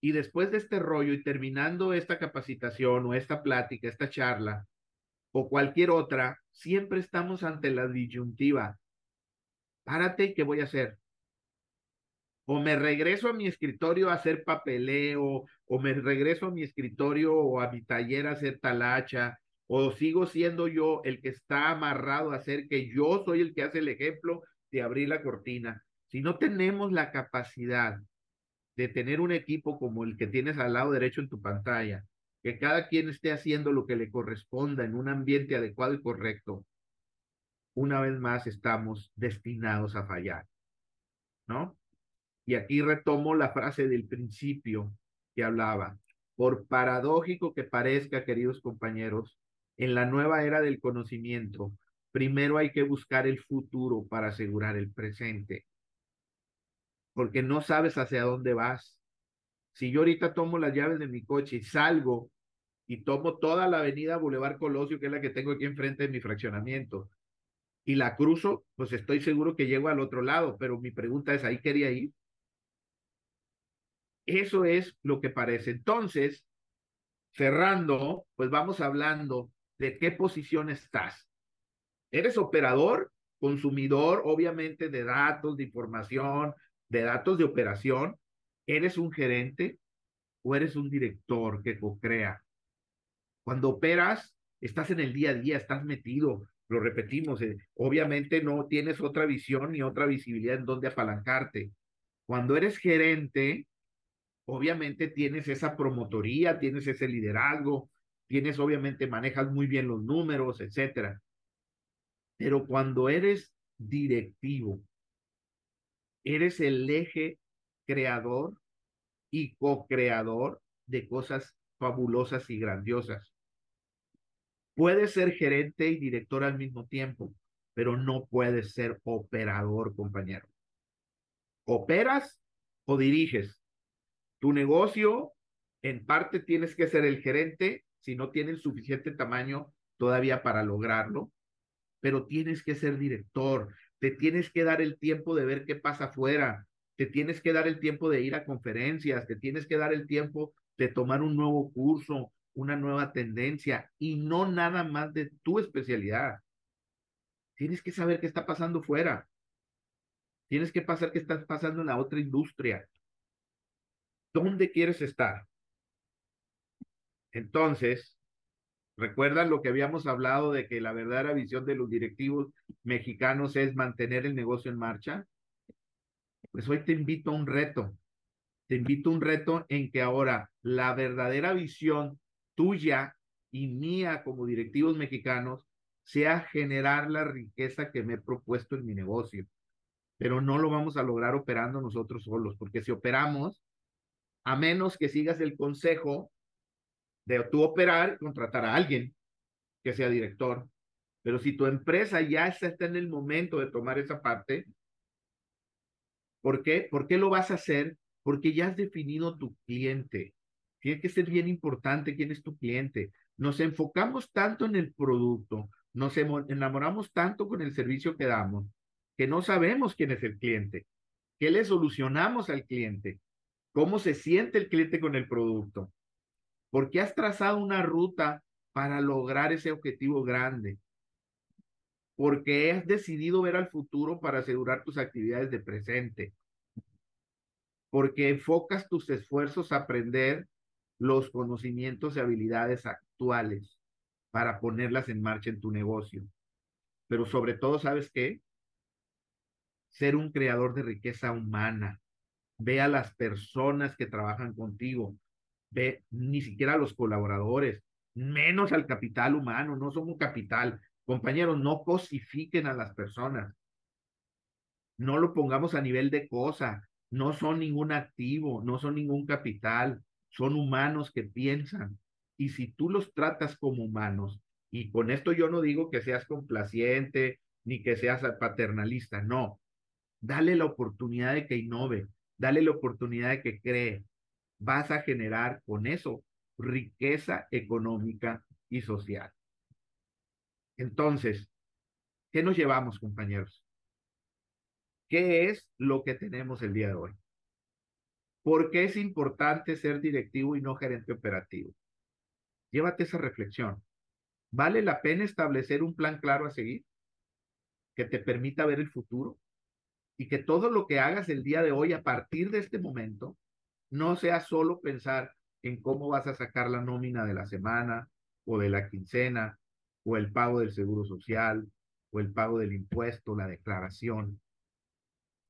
Speaker 2: y después de este rollo y terminando esta capacitación o esta plática, esta charla o cualquier otra, siempre estamos ante la disyuntiva. Párate, ¿qué voy a hacer? O me regreso a mi escritorio a hacer papeleo, o me regreso a mi escritorio o a mi taller a hacer talacha, o sigo siendo yo el que está amarrado a hacer que yo soy el que hace el ejemplo de abrir la cortina. Si no tenemos la capacidad de tener un equipo como el que tienes al lado derecho en tu pantalla, que cada quien esté haciendo lo que le corresponda en un ambiente adecuado y correcto, una vez más estamos destinados a fallar, ¿no? Y aquí retomo la frase del principio que hablaba. Por paradójico que parezca, queridos compañeros, en la nueva era del conocimiento, primero hay que buscar el futuro para asegurar el presente. Porque no sabes hacia dónde vas. Si yo ahorita tomo las llaves de mi coche y salgo y tomo toda la avenida Boulevard Colosio, que es la que tengo aquí enfrente de mi fraccionamiento, y la cruzo, pues estoy seguro que llego al otro lado, pero mi pregunta es, ¿ahí quería ir? Eso es lo que parece. Entonces, cerrando, pues vamos hablando de qué posición estás. ¿Eres operador, consumidor, obviamente, de datos, de información, de datos de operación? ¿Eres un gerente o eres un director que co-crea? Cuando operas, estás en el día a día, estás metido, lo repetimos, eh, obviamente no tienes otra visión ni otra visibilidad en donde apalancarte. Cuando eres gerente, obviamente tienes esa promotoría, tienes ese liderazgo, tienes obviamente, manejas muy bien los números, etcétera. Pero cuando eres directivo, eres el eje creador y co-creador de cosas fabulosas y grandiosas. Puedes ser gerente y director al mismo tiempo, pero no puedes ser operador, compañero. ¿Operas o diriges? Tu negocio, en parte tienes que ser el gerente, si no tienes suficiente tamaño todavía para lograrlo, pero tienes que ser director, te tienes que dar el tiempo de ver qué pasa afuera, te tienes que dar el tiempo de ir a conferencias, te tienes que dar el tiempo de tomar un nuevo curso, una nueva tendencia y no nada más de tu especialidad. Tienes que saber qué está pasando fuera. Tienes que pasar qué está pasando en la otra industria. ¿Dónde quieres estar? Entonces, ¿recuerdan lo que habíamos hablado de que la verdadera visión de los directivos mexicanos es mantener el negocio en marcha? Pues hoy te invito a un reto. Te invito a un reto en que ahora la verdadera visión tuya y mía como directivos mexicanos sea generar la riqueza que me he propuesto en mi negocio. Pero no lo vamos a lograr operando nosotros solos, porque si operamos, a menos que sigas el consejo de tú operar contratar a alguien que sea director. Pero si tu empresa ya está en el momento de tomar esa parte, ¿por qué? ¿Por qué lo vas a hacer? Porque ya has definido tu cliente. Tiene que ser bien importante quién es tu cliente. Nos enfocamos tanto en el producto, Nos enamoramos tanto con el servicio que damos que no sabemos quién es el cliente, qué le solucionamos al cliente, cómo se siente el cliente con el producto, por qué has trazado una ruta para lograr ese objetivo grande, porque has decidido ver al futuro para asegurar tus actividades de presente, porque enfocas tus esfuerzos a aprender los conocimientos y habilidades actuales para ponerlas en marcha en tu negocio. Pero sobre todo, ¿sabes qué? Ser un creador de riqueza humana. Ve a las personas que trabajan contigo. Ve ni siquiera a los colaboradores, menos al capital humano. No somos capital. Compañeros, no cosifiquen a las personas. No lo pongamos a nivel de cosa. No son ningún activo, no son ningún capital. Son humanos que piensan, y si tú los tratas como humanos, y con esto yo no digo que seas complaciente ni que seas paternalista, no. Dale la oportunidad de que innove, dale la oportunidad de que cree. Vas a generar con eso riqueza económica y social. Entonces, ¿qué nos llevamos, compañeros? ¿Qué es lo que tenemos el día de hoy? ¿Por qué es importante ser directivo y no gerente operativo? Llévate esa reflexión. ¿Vale la pena establecer un plan claro a seguir que te permita ver el futuro? Y que todo lo que hagas el día de hoy a partir de este momento no sea solo pensar en cómo vas a sacar la nómina de la semana o de la quincena o el pago del seguro social o el pago del impuesto, la declaración.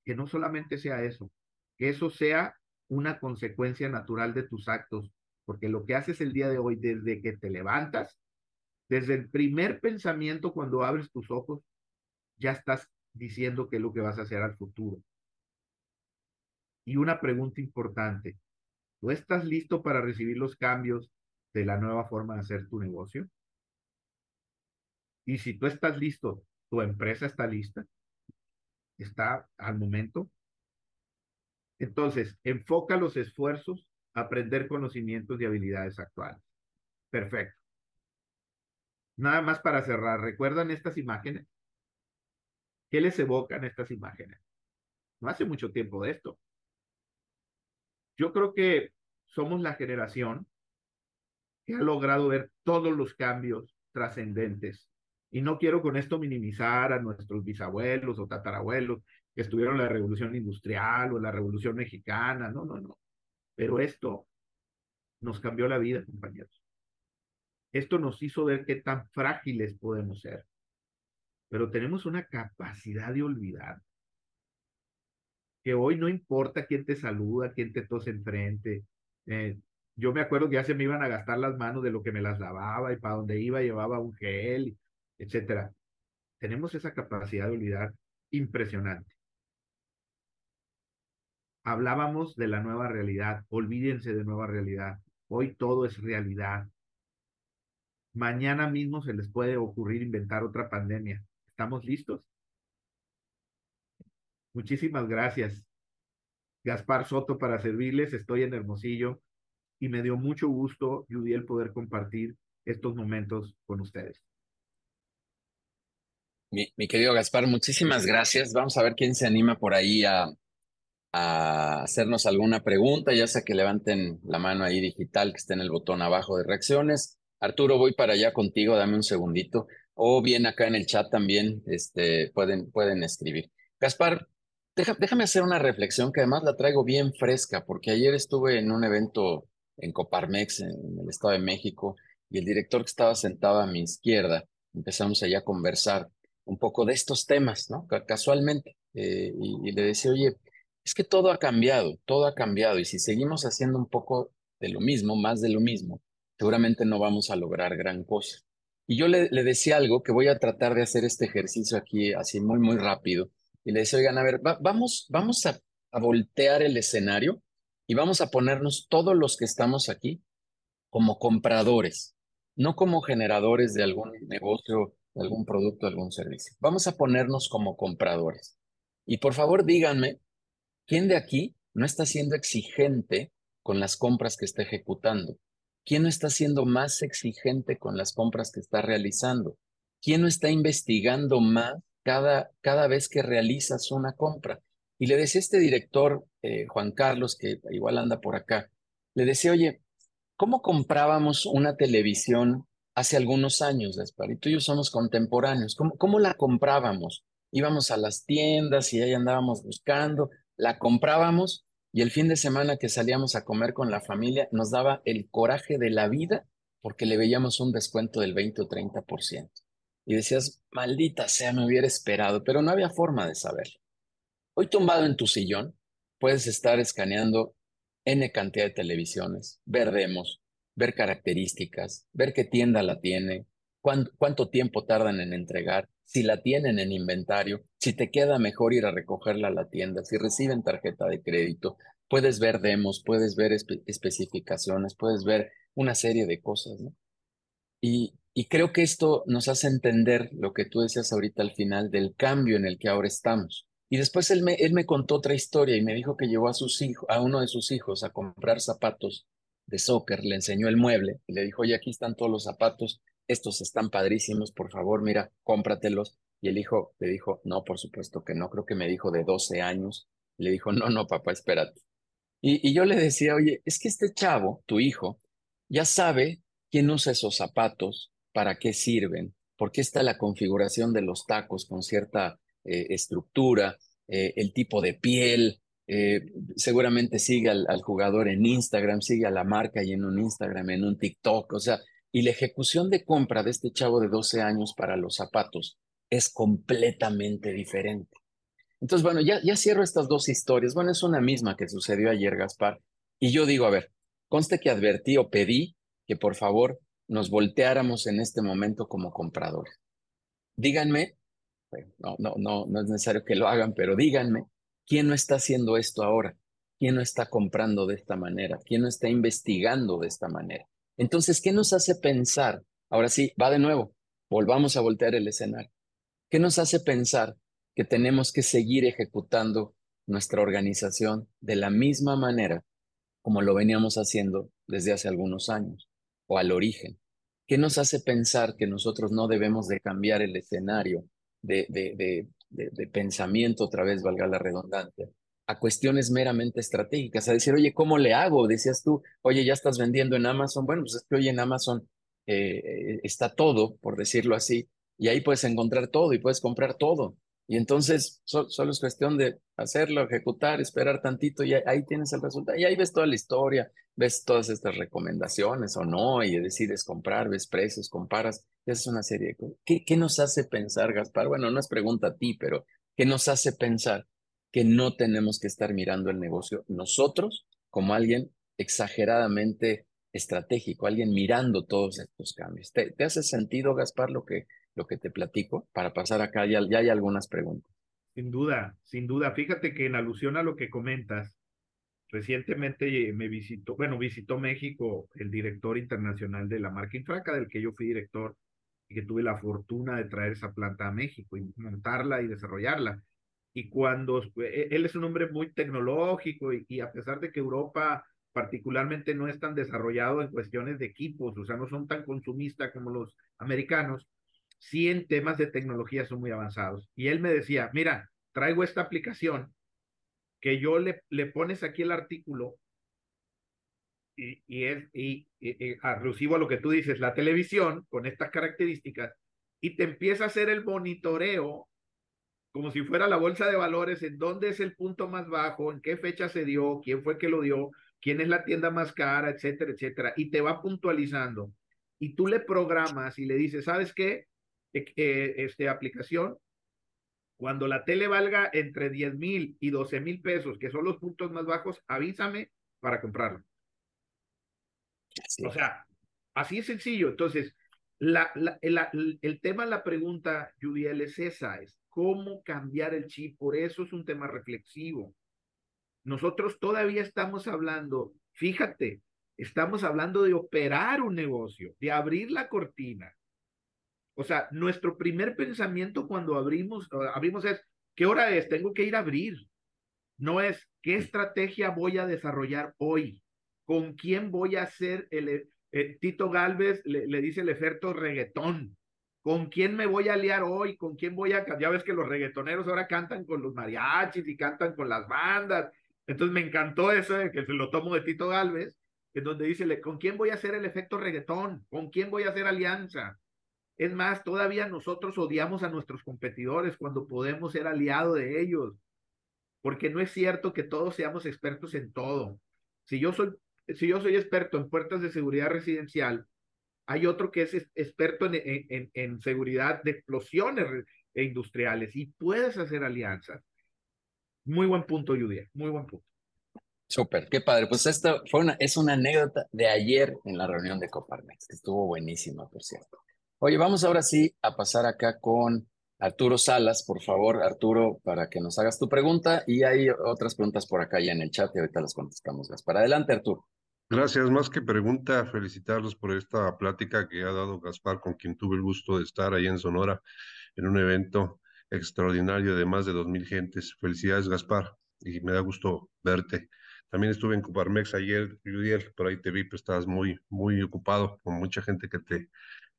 Speaker 2: Que no solamente sea eso, que eso sea una consecuencia natural de tus actos porque lo que haces el día de hoy, desde que te levantas, desde el primer pensamiento cuando abres tus ojos, ya estás diciendo qué es lo que vas a hacer al futuro. Y una pregunta importante, ¿tú estás listo para recibir los cambios de la nueva forma de hacer tu negocio? Y si tú estás listo, ¿tu empresa está lista? ¿Está al momento? Entonces, enfoca los esfuerzos aprender conocimientos y habilidades actuales. Perfecto. Nada más para cerrar, ¿recuerdan estas imágenes? ¿Qué les evocan estas imágenes? No hace mucho tiempo de esto. Yo creo que somos la generación que ha logrado ver todos los cambios trascendentes. Y no quiero con esto minimizar a nuestros bisabuelos o tatarabuelos que estuvieron en la revolución industrial o en la revolución mexicana. No, no, no. Pero esto nos cambió la vida, compañeros. Esto nos hizo ver qué tan frágiles podemos ser. Pero tenemos una capacidad de olvidar. Que hoy no importa quién te saluda, quién te tose enfrente. Eh, yo me acuerdo que ya se me iban a gastar las manos de lo que me las lavaba y para donde iba llevaba un gel, etcétera. Tenemos esa capacidad de olvidar impresionante hablábamos de la nueva realidad. Olvídense de nueva realidad. Hoy todo es realidad. Mañana mismo se les puede ocurrir inventar otra pandemia. ¿Estamos listos? Muchísimas gracias. Gaspar Soto para servirles. Estoy en Hermosillo y me dio mucho gusto, Judy, el poder compartir estos momentos con ustedes.
Speaker 1: Mi, querido Gaspar, muchísimas gracias. Vamos a ver quién se anima por ahí a, a hacernos alguna pregunta, ya sea que levanten la mano ahí digital que esté en el botón abajo de reacciones. Arturo, voy para allá contigo, dame un segundito. O bien acá en el chat también este, pueden, pueden escribir. Gaspar, déjame hacer una reflexión que además la traigo bien fresca, porque ayer estuve en un evento en Coparmex, en, el Estado de México, y el director que estaba sentado a mi izquierda, empezamos allá a conversar un poco de estos temas, ¿no? Casualmente. Eh, y, y le decía, oye, es que todo ha cambiado, todo ha cambiado y si seguimos haciendo un poco de lo mismo, más de lo mismo, seguramente no vamos a lograr gran cosa. Y yo le, decía algo que voy a tratar de hacer este ejercicio aquí así muy, muy rápido. Y le decía, oigan, a ver, vamos, vamos a, a voltear el escenario y vamos a ponernos todos los que estamos aquí como compradores, no como generadores de algún negocio, de algún producto, de algún servicio. Vamos a ponernos como compradores. Y por favor díganme ¿Quién de aquí no está siendo exigente con las compras que está ejecutando? ¿Quién no está siendo más exigente con las compras que está realizando? ¿quién no está investigando más cada, cada vez que realizas una compra? Y le decía a este director, eh, Juan Carlos, que igual anda por acá, le decía, oye, ¿cómo comprábamos una televisión hace algunos años, Gaspar? Y tú y yo somos contemporáneos. ¿Cómo, cómo la comprábamos? Íbamos a las tiendas y ahí andábamos buscando, la comprábamos y el fin de semana que salíamos a comer con la familia nos daba el coraje de la vida porque le veíamos un descuento del 20 o 30%. Y decías, maldita sea, me hubiera esperado, pero no había forma de saberlo. Hoy tumbado en tu sillón, puedes estar escaneando N cantidad de televisiones, ver demos, ver características, ver qué tienda la tiene, cuánto, tiempo tardan en entregar, si la tienen en inventario, si te queda mejor ir a recogerla a la tienda, si reciben tarjeta de crédito, puedes ver demos, puedes ver especificaciones, puedes ver una serie de cosas, ¿no? Y, creo que esto nos hace entender lo que tú decías ahorita al final del cambio en el que ahora estamos. Y después él me, él me contó otra historia y me dijo que llevó a, sus hijos, a uno de sus hijos a comprar zapatos de soccer, le enseñó el mueble y le dijo, oye, aquí están todos los zapatos, estos están padrísimos, por favor, mira, cómpratelos. Y el hijo le dijo, no, por supuesto que no, creo que me dijo de 12 años. Le dijo, no, no, papá, espérate. Y, y yo le decía, oye, es que este chavo, tu hijo, ya sabe quién usa esos zapatos, para qué sirven, por qué está la configuración de los tacos con cierta eh, estructura, eh, el tipo de piel. Eh, seguramente sigue al, jugador en Instagram, sigue a la marca y en un Instagram, en un TikTok, o sea, y la ejecución de compra de este chavo de 12 años para los zapatos es completamente diferente. Entonces, bueno, ya, cierro estas dos historias. Bueno, es una misma que sucedió ayer, Gaspar. Y yo digo, a ver, conste que advertí o pedí que por favor nos volteáramos en este momento como compradores. Díganme no, no, no, no es necesario que lo hagan, pero díganme, ¿quién no está haciendo esto ahora? ¿Quién no está comprando de esta manera? ¿Quién no está investigando de esta manera? Entonces, ¿qué nos hace pensar? Ahora sí, va de nuevo, volvamos a voltear el escenario. ¿Qué nos hace pensar que tenemos que seguir ejecutando nuestra organización de la misma manera como lo veníamos haciendo desde hace algunos años o al origen? ¿Qué nos hace pensar que nosotros no debemos de cambiar el escenario de, de, de, pensamiento, otra vez valga la redundancia, a cuestiones meramente estratégicas, a decir, oye, ¿cómo le hago? Decías tú, oye, ya estás vendiendo en Amazon. Bueno, pues es que hoy en Amazon eh, eh, está todo, por decirlo así, y ahí puedes encontrar todo y puedes comprar todo. Y entonces solo es cuestión de hacerlo, ejecutar, esperar tantito y ahí, tienes el resultado. Y ahí ves toda la historia, ves todas estas recomendaciones o no, y decides comprar, ves precios, comparas. es una serie de cosas. ¿Qué, ¿Qué nos hace pensar, Gaspar? Bueno, no es pregunta a ti, pero ¿qué nos hace pensar que no tenemos que estar mirando el negocio nosotros como alguien exageradamente estratégico, alguien mirando todos estos cambios? ¿Te, hace sentido, Gaspar, lo que lo que te platico para pasar acá. Ya, ya hay algunas preguntas.
Speaker 2: Sin duda, sin duda. Fíjate que en alusión a lo que comentas, recientemente me visitó, bueno, visitó México el director internacional de la marca Infraca, del que yo fui director y que tuve la fortuna de traer esa planta a México y montarla y desarrollarla. Y cuando e, él es un hombre muy tecnológico y, y a pesar de que Europa particularmente no es tan desarrollado en cuestiones de equipos, o sea, no son tan consumistas como los americanos, sí en temas de tecnología son muy avanzados. Y él me decía, mira, traigo esta aplicación que yo le, le pones aquí el artículo y, y es y, alusivo a lo que tú dices, la televisión con estas características y te empieza a hacer el monitoreo como si fuera la bolsa de valores, en dónde es el punto más bajo, en qué fecha se dio, quién fue que lo dio, quién es la tienda más cara, etcétera, etcétera, y te va puntualizando. Y tú le programas y le dices, ¿sabes qué? eh, este, aplicación, cuando la tele valga entre 10 mil y 12 mil pesos, que son los puntos más bajos, avísame para comprarlo. O sea, así es sencillo. Entonces, la, la, el tema, la pregunta, Judiel, es esa, es cómo cambiar el chip. Por eso es un tema reflexivo. Nosotros todavía estamos hablando, fíjate, estamos hablando de operar un negocio, de abrir la cortina, o sea, nuestro primer pensamiento cuando abrimos, abrimos es, ¿qué hora es? Tengo que ir a abrir. No es, ¿qué estrategia voy a desarrollar hoy? ¿Con quién voy a hacer el... Eh, Tito Galvez le, dice el efecto reggaetón. ¿Con quién me voy a aliar hoy? ¿Con quién voy a... Ya ves que los reggaetoneros ahora cantan con los mariachis y cantan con las bandas. Entonces me encantó eso, que se lo tomo de Tito Galvez, en donde dice, ¿con quién voy a hacer el efecto reggaetón? ¿Con quién voy a hacer alianza? Es más, todavía nosotros odiamos a nuestros competidores cuando podemos ser aliado de ellos, porque no es cierto que todos seamos expertos en todo. Si yo soy, si yo soy experto en puertas de seguridad residencial, hay otro que es experto en, en, en seguridad de explosiones industriales y puedes hacer alianzas. Muy buen punto, Judy, muy buen punto.
Speaker 1: Súper, qué padre. Pues esto fue una, es una anécdota de ayer en la reunión de Coparmex, que estuvo buenísima, por cierto. Oye, vamos ahora sí a pasar acá con Arturo Salas, por favor, Arturo, para que nos hagas tu pregunta. Y hay otras preguntas por acá ya en el chat y ahorita las contestamos. Para adelante, Arturo.
Speaker 3: Gracias, más que pregunta, felicitarlos por esta plática que ha dado Gaspar, con quien tuve el gusto de estar ahí en Sonora, en un evento extraordinario de más de dos mil gentes. Felicidades, Gaspar, y me da gusto verte. También estuve en Coparmex ayer, Judiel, por ahí te vi, pero estabas muy, muy ocupado, con mucha gente que te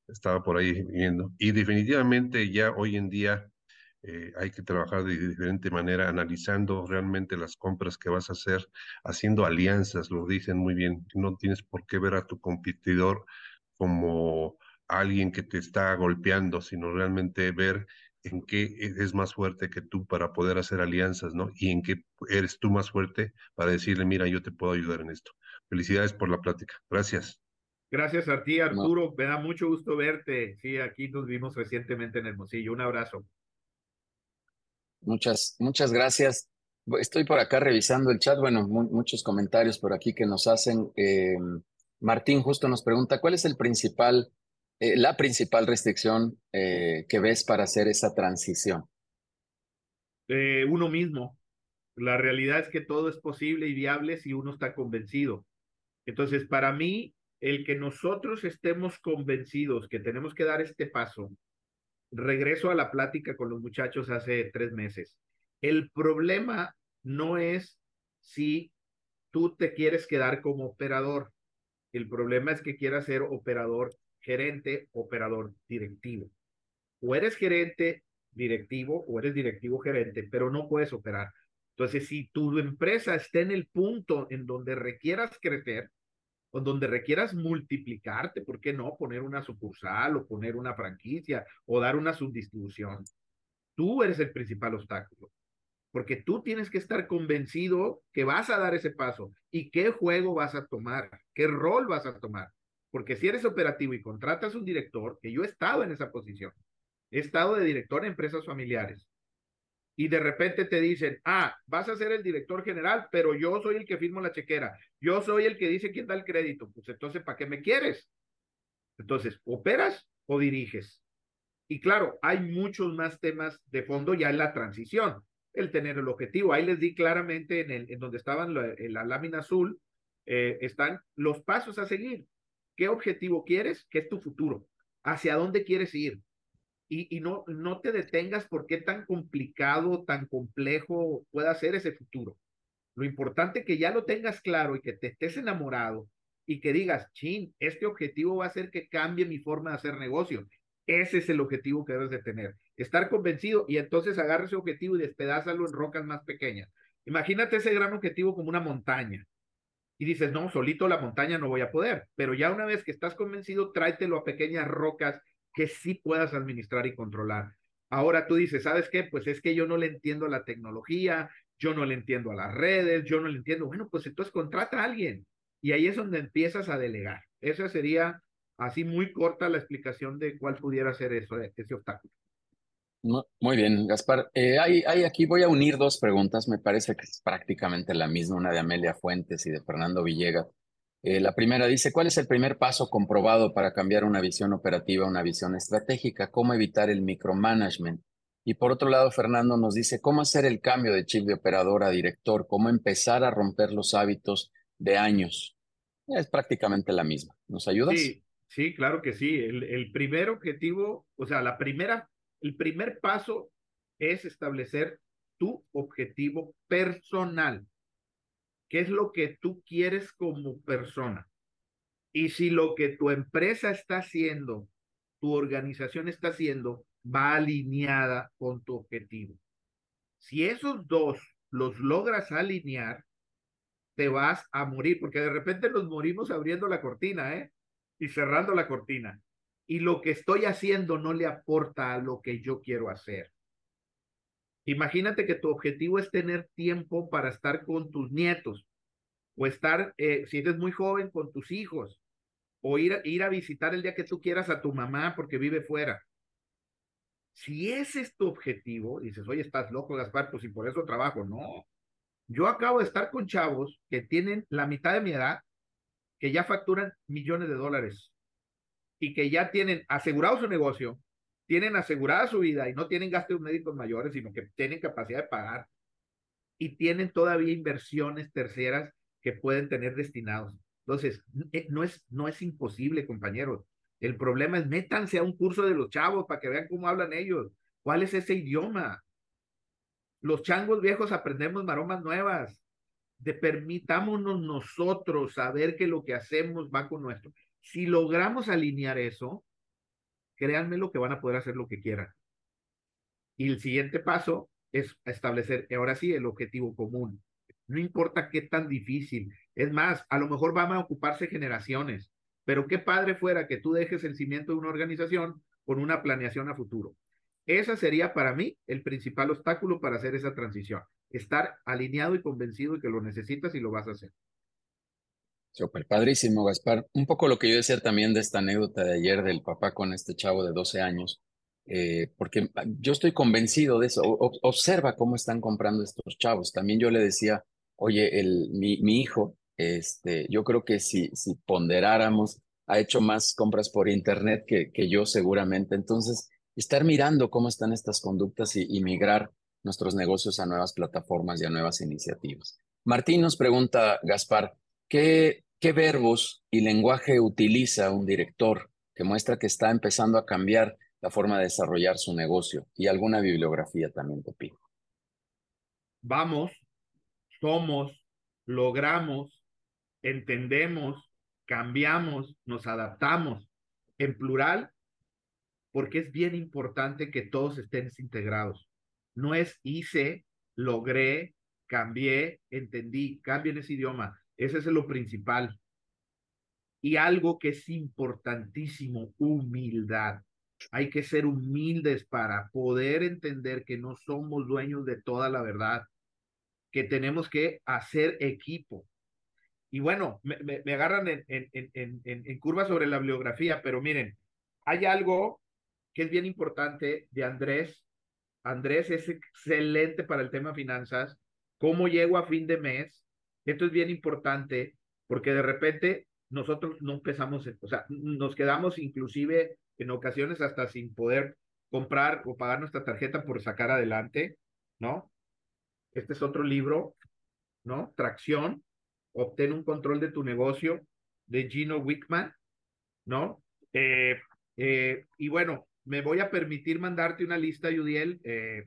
Speaker 3: estaba por ahí viendo. Y definitivamente ya hoy en día eh, hay que trabajar de diferente manera, analizando realmente las compras que vas a hacer, haciendo alianzas, lo dicen muy bien. No tienes por qué ver a tu competidor como alguien que te está golpeando, sino realmente ver en qué es más fuerte que tú para poder hacer alianzas, ¿no? Y en qué eres tú más fuerte para decirle, mira, yo te puedo ayudar en esto. Felicidades por la plática. Gracias.
Speaker 2: Gracias a ti, Arturo. Me da mucho gusto verte. Sí, aquí nos vimos recientemente en Hermosillo. Un abrazo.
Speaker 1: Muchas, muchas gracias. Estoy por acá revisando el chat. Bueno, muchos comentarios por aquí que nos hacen. Eh, Martín justo nos pregunta, ¿cuál es el principal, eh, la principal restricción eh, que ves para hacer esa transición?
Speaker 2: uno mismo. La realidad es que todo es posible y viable si uno está convencido. Entonces, para mí, el que nosotros estemos convencidos que tenemos que dar este paso regreso a la plática con los muchachos hace tres meses. El problema no es si tú te quieres quedar como operador. El problema es que quieras ser operador gerente, operador directivo. O eres gerente directivo o eres directivo gerente, pero no puedes operar. Entonces, si tu empresa está en el punto en donde requieras crecer, donde requieras multiplicarte, ¿por qué no? Poner una sucursal o poner una franquicia o dar una subdistribución. Tú eres el principal obstáculo, porque tú tienes que estar convencido que vas a dar ese paso y qué juego vas a tomar, qué rol vas a tomar. Porque si eres operativo y contratas un director, que yo he estado en esa posición, he estado de director en empresas familiares, y de repente te dicen, ah, vas a ser el director general, pero yo soy el que firmo la chequera, yo soy el que dice quién da el crédito, pues entonces, ¿para qué me quieres? Entonces, ¿operas o diriges? Y claro, hay muchos más temas de fondo ya en la transición, el tener el objetivo. Ahí les di claramente en, el, en donde estaban la, en la lámina azul, eh, están los pasos a seguir. ¿Qué objetivo quieres? ¿Qué es tu futuro? ¿Hacia dónde quieres ir? Y, no, no te detengas por qué tan complicado, tan complejo pueda ser ese futuro. Lo importante que ya lo tengas claro y que te estés enamorado y que digas, chin, este objetivo va a hacer que cambie mi forma de hacer negocio. Ese es el objetivo que debes de tener. Estar convencido y entonces agarra ese objetivo y despedázalo en rocas más pequeñas. Imagínate ese gran objetivo como una montaña. Y dices, no, solito la montaña no voy a poder. Pero ya una vez que estás convencido, tráetelo a pequeñas rocas que sí puedas administrar y controlar. Ahora tú dices, ¿sabes qué? Pues es que yo no le entiendo a la tecnología, yo no le entiendo a las redes, yo no le entiendo. Bueno, pues entonces contrata a alguien y ahí es donde empiezas a delegar. Esa sería así muy corta la explicación de cuál pudiera ser eso, ese obstáculo.
Speaker 1: Muy bien, Gaspar. Eh, hay, hay, aquí voy a unir dos preguntas, me parece que es prácticamente la misma, una de Amelia Fuentes y de Fernando Villegas. Eh, la primera dice, ¿cuál es el primer paso comprobado para cambiar una visión operativa a una visión estratégica? ¿Cómo evitar el micromanagement? Y por otro lado, Fernando nos dice, ¿cómo hacer el cambio de chip de operador a director? ¿Cómo empezar a romper los hábitos de años? Es prácticamente la misma. ¿Nos ayudas?
Speaker 2: Sí, claro que sí. El, el primer objetivo, o sea, la primera, el primer paso es establecer tu objetivo personal. ¿Qué es lo que tú quieres como persona? Y si lo que tu empresa está haciendo, tu organización está haciendo va alineada con tu objetivo. Si esos dos los logras alinear, te vas a morir, porque de repente nos morimos abriendo la cortina, ¿eh? Y cerrando la cortina. Y lo que estoy haciendo no le aporta a lo que yo quiero hacer. Imagínate que tu objetivo es tener tiempo para estar con tus nietos, o estar, eh, si eres muy joven, con tus hijos, o ir, ir a visitar el día que tú quieras a tu mamá porque vive fuera. Si ese es tu objetivo, dices, oye, estás loco, Gaspar, pues y por eso trabajo. No, yo acabo de estar con chavos que tienen la mitad de mi edad, que ya facturan millones de dólares y que ya tienen asegurado su negocio, tienen asegurada su vida y no tienen gastos médicos mayores, sino que tienen capacidad de pagar y tienen todavía inversiones terceras que pueden tener destinados. Entonces, eh, no es, no es imposible, compañeros. El problema es métanse a un curso de los chavos para que vean cómo hablan ellos. ¿Cuál es ese idioma? Los changos viejos aprendemos maromas nuevas. De permitámonos nosotros saber que lo que hacemos va con nuestro. Si logramos alinear eso, créanme lo que van a poder hacer lo que quieran. Y el siguiente paso es establecer, ahora sí, el objetivo común. No importa qué tan difícil. Es más, a lo mejor van a ocuparse generaciones, pero qué padre fuera que tú dejes el cimiento de una organización con una planeación a futuro. Esa sería para mí el principal obstáculo para hacer esa transición. Estar alineado y convencido de que lo necesitas y lo vas a hacer.
Speaker 1: Súper padrísimo, Gaspar. Un poco lo que yo decía también de esta anécdota de ayer del papá con este chavo de 12 años, eh, porque yo estoy convencido de eso. observa cómo están comprando estos chavos. También yo le decía, oye, el, mi, mi hijo, este, yo creo que si, si ponderáramos, ha hecho más compras por internet que, que yo seguramente. Entonces, estar mirando cómo están estas conductas y, migrar nuestros negocios a nuevas plataformas y a nuevas iniciativas. Martín nos pregunta, Gaspar, ¿qué, ¿qué verbos y lenguaje utiliza un director que muestra que está empezando a cambiar la forma de desarrollar su negocio? Y alguna bibliografía también te pido.
Speaker 2: Vamos, somos, logramos, entendemos, cambiamos, nos adaptamos. En plural, porque es bien importante que todos estén integrados. No es hice, logré, cambié, entendí, cambien ese idioma. Ese es lo principal. Y algo que es importantísimo, humildad. Hay que ser humildes para poder entender que no somos dueños de toda la verdad, que tenemos que hacer equipo. Y bueno, me, agarran en, en, en, en curva sobre la bibliografía, pero miren, hay algo que es bien importante de Andrés. Andrés es excelente para el tema finanzas. ¿Cómo llego a fin de mes? Esto es bien importante porque de repente nosotros no empezamos, o sea, nos quedamos inclusive en ocasiones hasta sin poder comprar o pagar nuestra tarjeta por sacar adelante, ¿no? Este es otro libro, ¿no? Tracción, obtén un control de tu negocio de Gino Wickman, ¿no? Eh, eh, y bueno, me voy a permitir mandarte una lista, Yudiel. Eh,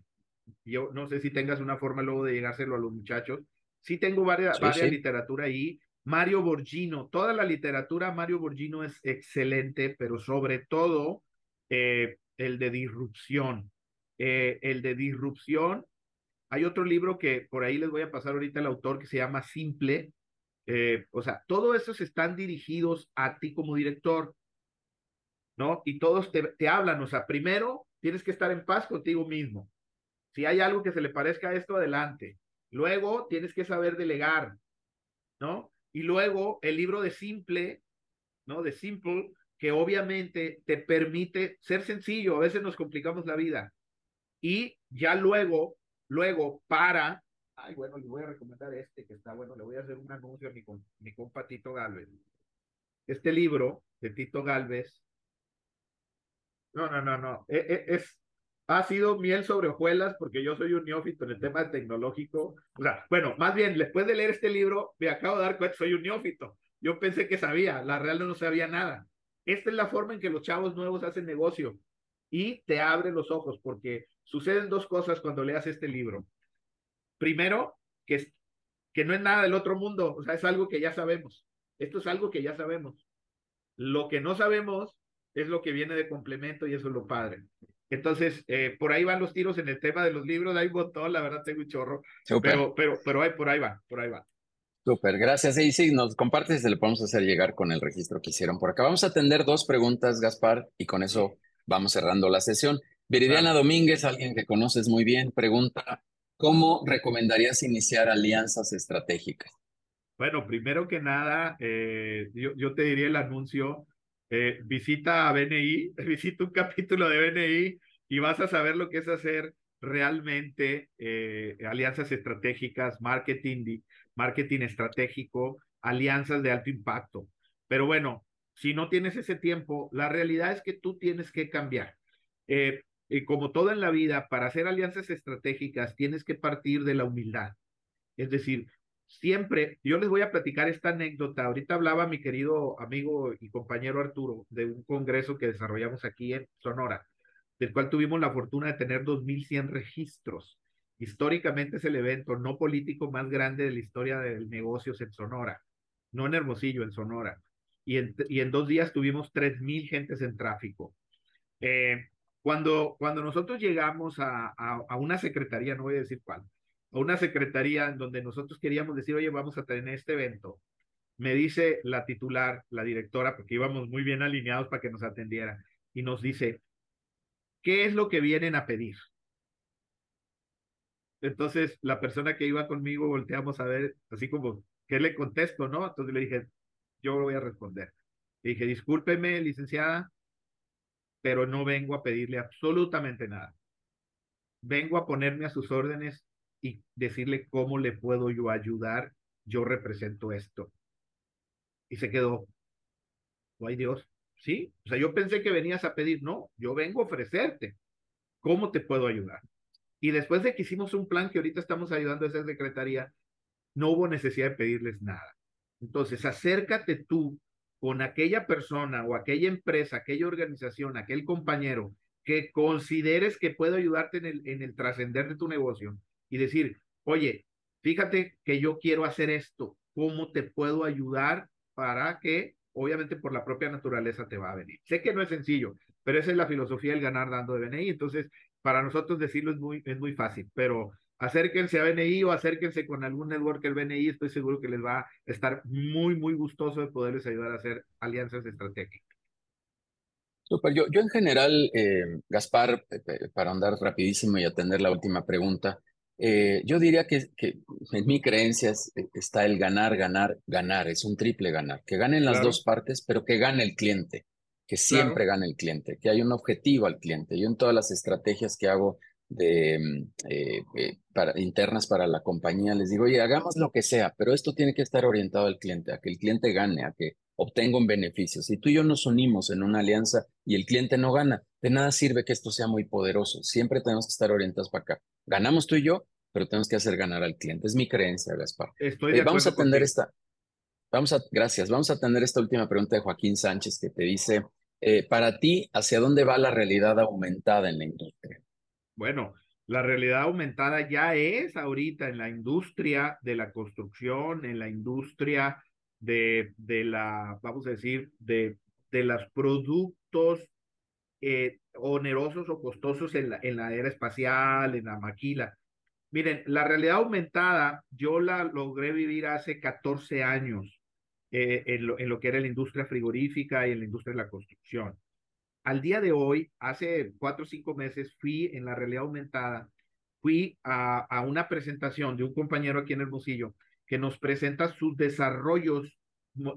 Speaker 2: yo no sé si tengas una forma luego de llegárselo a los muchachos. Sí tengo varias, varias literatura ahí. Mario Borgino, toda la literatura Mario Borgino es excelente, pero sobre todo eh, el de disrupción. Eh, el de disrupción, hay otro libro que por ahí les voy a pasar ahorita el autor que se llama Simple. o sea, todos esos están dirigidos a ti como director. ¿no? Y todos te, te hablan, o sea, primero tienes que estar en paz contigo mismo. Si hay algo que se le parezca a esto, adelante. Luego tienes que saber delegar, ¿no? Y luego el libro de Simple, ¿no? De Simple, que obviamente te permite ser sencillo, a veces nos complicamos la vida. Y ya luego, luego para, ay, bueno, le voy a recomendar este que está bueno, le voy a hacer un anuncio a mi, mi compa Tito Galvez. Este libro de Tito Galvez no, no, no, no. E, e, es, ha sido miel sobre hojuelas porque yo soy un neófito en el tema tecnológico. O sea, bueno, más bien, después de leer este libro, me acabo de dar cuenta, soy un neófito. Yo pensé que sabía, la real no sabía nada. Esta es la forma en que los chavos nuevos hacen negocio y te abre los ojos porque suceden dos cosas cuando leas este libro. Primero, que, que no es nada del otro mundo, o sea, es algo que ya sabemos. Esto es algo que ya sabemos. Lo que no sabemos es lo que viene de complemento y eso es lo padre. Entonces, eh, por ahí van los tiros en el tema de los libros, hay un montón, la verdad tengo un chorro, pero, pero, pero ahí, por ahí va, por ahí va.
Speaker 1: Súper, gracias. Y sí, nos compartes y se le podemos hacer llegar con el registro que hicieron por acá. Vamos a atender dos preguntas, Gaspar, y con eso vamos cerrando la sesión. Viridiana Domínguez, alguien que conoces muy bien, pregunta, ¿cómo recomendarías iniciar alianzas estratégicas?
Speaker 2: Bueno, primero que nada, eh, yo, yo, te diría el anuncio, eh, visita a BNI, visita un capítulo de BNI y vas a saber lo que es hacer realmente eh, alianzas estratégicas, marketing, marketing estratégico, alianzas de alto impacto. Pero bueno, si no tienes ese tiempo, la realidad es que tú tienes que cambiar. Eh, y como todo en la vida, para hacer alianzas estratégicas tienes que partir de la humildad. Es decir, siempre, yo les voy a platicar esta anécdota. Ahorita hablaba mi querido amigo y compañero Arturo de un congreso que desarrollamos aquí en Sonora, del cual tuvimos la fortuna de tener 2.100 registros. Históricamente es el evento no político más grande de la historia de negocios en Sonora, no en Hermosillo, en Sonora. Y en, y en dos días tuvimos 3.000 gentes en tráfico. Eh, cuando, cuando nosotros llegamos a, a, a, una secretaría, no voy a decir cuál, a una secretaría en donde nosotros queríamos decir, oye, vamos a tener este evento, me dice la titular, la directora, porque íbamos muy bien alineados para que nos atendiera, y nos dice, ¿qué es lo que vienen a pedir? Entonces, la persona que iba conmigo volteamos a ver, así como, ¿qué le contesto, no? Entonces le dije, yo voy a responder. Le dije, discúlpeme, licenciada, pero no vengo a pedirle absolutamente nada. Vengo a ponerme a sus órdenes y decirle cómo le puedo yo ayudar. Yo represento esto. Y se quedó, ay Dios, ¿sí? O sea, yo pensé que venías a pedir, no, yo vengo a ofrecerte. ¿Cómo te puedo ayudar? Y después de que hicimos un plan que ahorita estamos ayudando a esa secretaría, no hubo necesidad de pedirles nada. Entonces, acércate tú con aquella persona o aquella empresa, aquella organización, aquel compañero que consideres que puede ayudarte en el, en el trascender de tu negocio y decir, oye, fíjate que yo quiero hacer esto, ¿cómo te puedo ayudar para que, obviamente por la propia naturaleza te va a venir? Sé que no es sencillo, pero esa es la filosofía del ganar dando de BNI. Entonces, para nosotros decirlo es muy, es muy fácil, pero acérquense a BNI o acérquense con algún networker BNI, estoy seguro que les va a estar muy, muy gustoso de poderles ayudar a hacer alianzas estratégicas.
Speaker 1: Super, yo, yo en general, eh, Gaspar, para andar rapidísimo y atender la última pregunta, eh, yo diría que, que, en mi creencia está el ganar, ganar, ganar, es un triple ganar, que ganen las claro. dos partes, pero que gane el cliente que siempre claro. gane el cliente, que hay un objetivo al cliente. Yo en todas las estrategias que hago de, mm, eh, eh, para, internas para la compañía, les digo, oye, hagamos lo que sea, pero esto tiene que estar orientado al cliente, a que el cliente gane, a que obtenga un beneficio. Si tú y yo nos unimos en una alianza y el cliente no gana, de nada sirve que esto sea muy poderoso. Siempre tenemos que estar orientados para acá. Ganamos tú y yo, pero tenemos que hacer ganar al cliente. Es mi creencia, Gaspar.
Speaker 2: Estoy eh,
Speaker 1: vamos a atender esta. Vamos a, gracias. Vamos a atender esta última pregunta de Joaquín Sánchez que te dice, eh, para ti, ¿hacia dónde va la realidad aumentada en la industria?
Speaker 2: Bueno, la realidad aumentada ya es ahorita en la industria de la construcción, en la industria de, de la, vamos a decir, de, de los productos eh, onerosos o costosos en la, en la era espacial, en la maquila. Miren, la realidad aumentada yo la logré vivir hace 14 años eh, en, lo, en, lo, que era la industria frigorífica y en la industria de la construcción. Al día de hoy, hace cuatro o cinco meses, fui en la realidad aumentada, fui a, a una presentación de un compañero aquí en Hermosillo que nos presenta sus desarrollos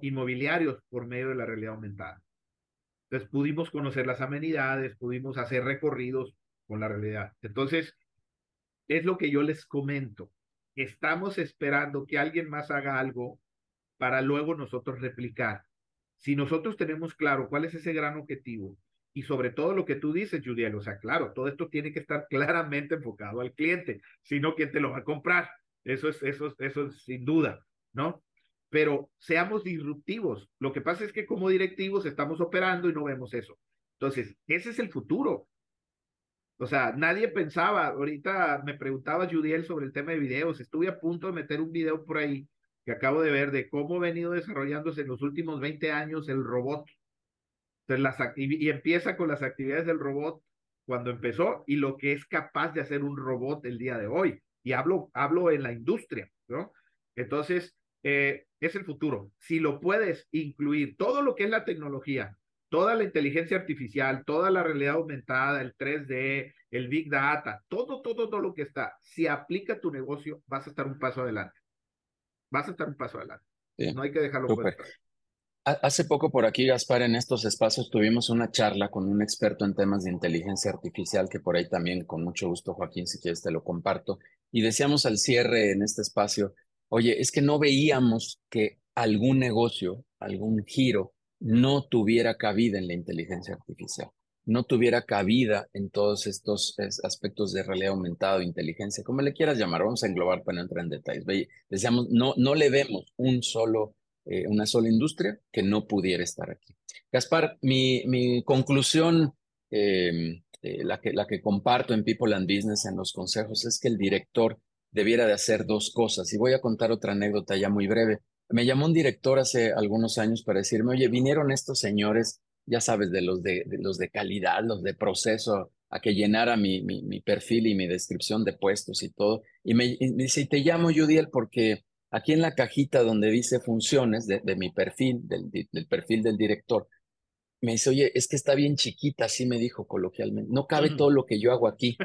Speaker 2: inmobiliarios por medio de la realidad aumentada. Entonces pudimos conocer las amenidades, pudimos hacer recorridos con la realidad. Entonces, es lo que yo les comento. Estamos esperando que alguien más haga algo para luego nosotros replicar. Si nosotros tenemos claro cuál es ese gran objetivo y sobre todo lo que tú dices, Judiel, o sea, claro, todo esto tiene que estar claramente enfocado al cliente, sino quién te lo va a comprar. Eso es, eso, eso es sin duda, ¿no? Pero seamos disruptivos. Lo que pasa es que como directivos estamos operando y no vemos eso. Entonces, ese es el futuro. O sea, nadie pensaba, ahorita me preguntaba Judiel sobre el tema de videos, estuve a punto de meter un video por ahí que acabo de ver de cómo ha venido desarrollándose en los últimos 20 años el robot. Entonces, y, empieza con las actividades del robot cuando empezó y lo que es capaz de hacer un robot el día de hoy. Y hablo, hablo en la industria, ¿no? Entonces, eh, es el futuro. Si lo puedes incluir, todo lo que es la tecnología, toda la inteligencia artificial, toda la realidad aumentada, el 3D, el Big Data, todo, todo, todo lo que está, si aplica tu negocio, vas a estar un paso adelante. Vas a estar un paso adelante. No hay que dejarlo.
Speaker 1: Hace poco por aquí, Gaspar, en estos espacios tuvimos una charla con un experto en temas de inteligencia artificial, que por ahí también con mucho gusto, Joaquín, si quieres te lo comparto. Y decíamos al cierre en este espacio, oye, es que no veíamos que algún negocio, algún giro, no tuviera cabida en la inteligencia artificial, no tuviera cabida en todos estos aspectos de realidad aumentada, inteligencia, como le quieras llamar, vamos a englobar para no entrar en detalles. Decíamos, no, no le vemos un solo eh, una sola industria que no pudiera estar aquí. Gaspar, mi, mi conclusión, em, eh, la, que, la que comparto en People and Business en los consejos, es que el director debiera de hacer dos cosas. Y voy a contar otra anécdota ya muy breve. Me llamó un director hace algunos años para decirme, oye, vinieron estos señores, ya sabes, de los de, los de calidad, los de proceso, a que llenara mi, mi, perfil y mi descripción de puestos y todo. Y me, y dice, y te llamo, Judiel, porque Aquí en la cajita donde dice funciones de, mi perfil, del, perfil del director, me dice, oye, es que está bien chiquita, así me dijo coloquialmente, no cabe todo lo que yo hago aquí.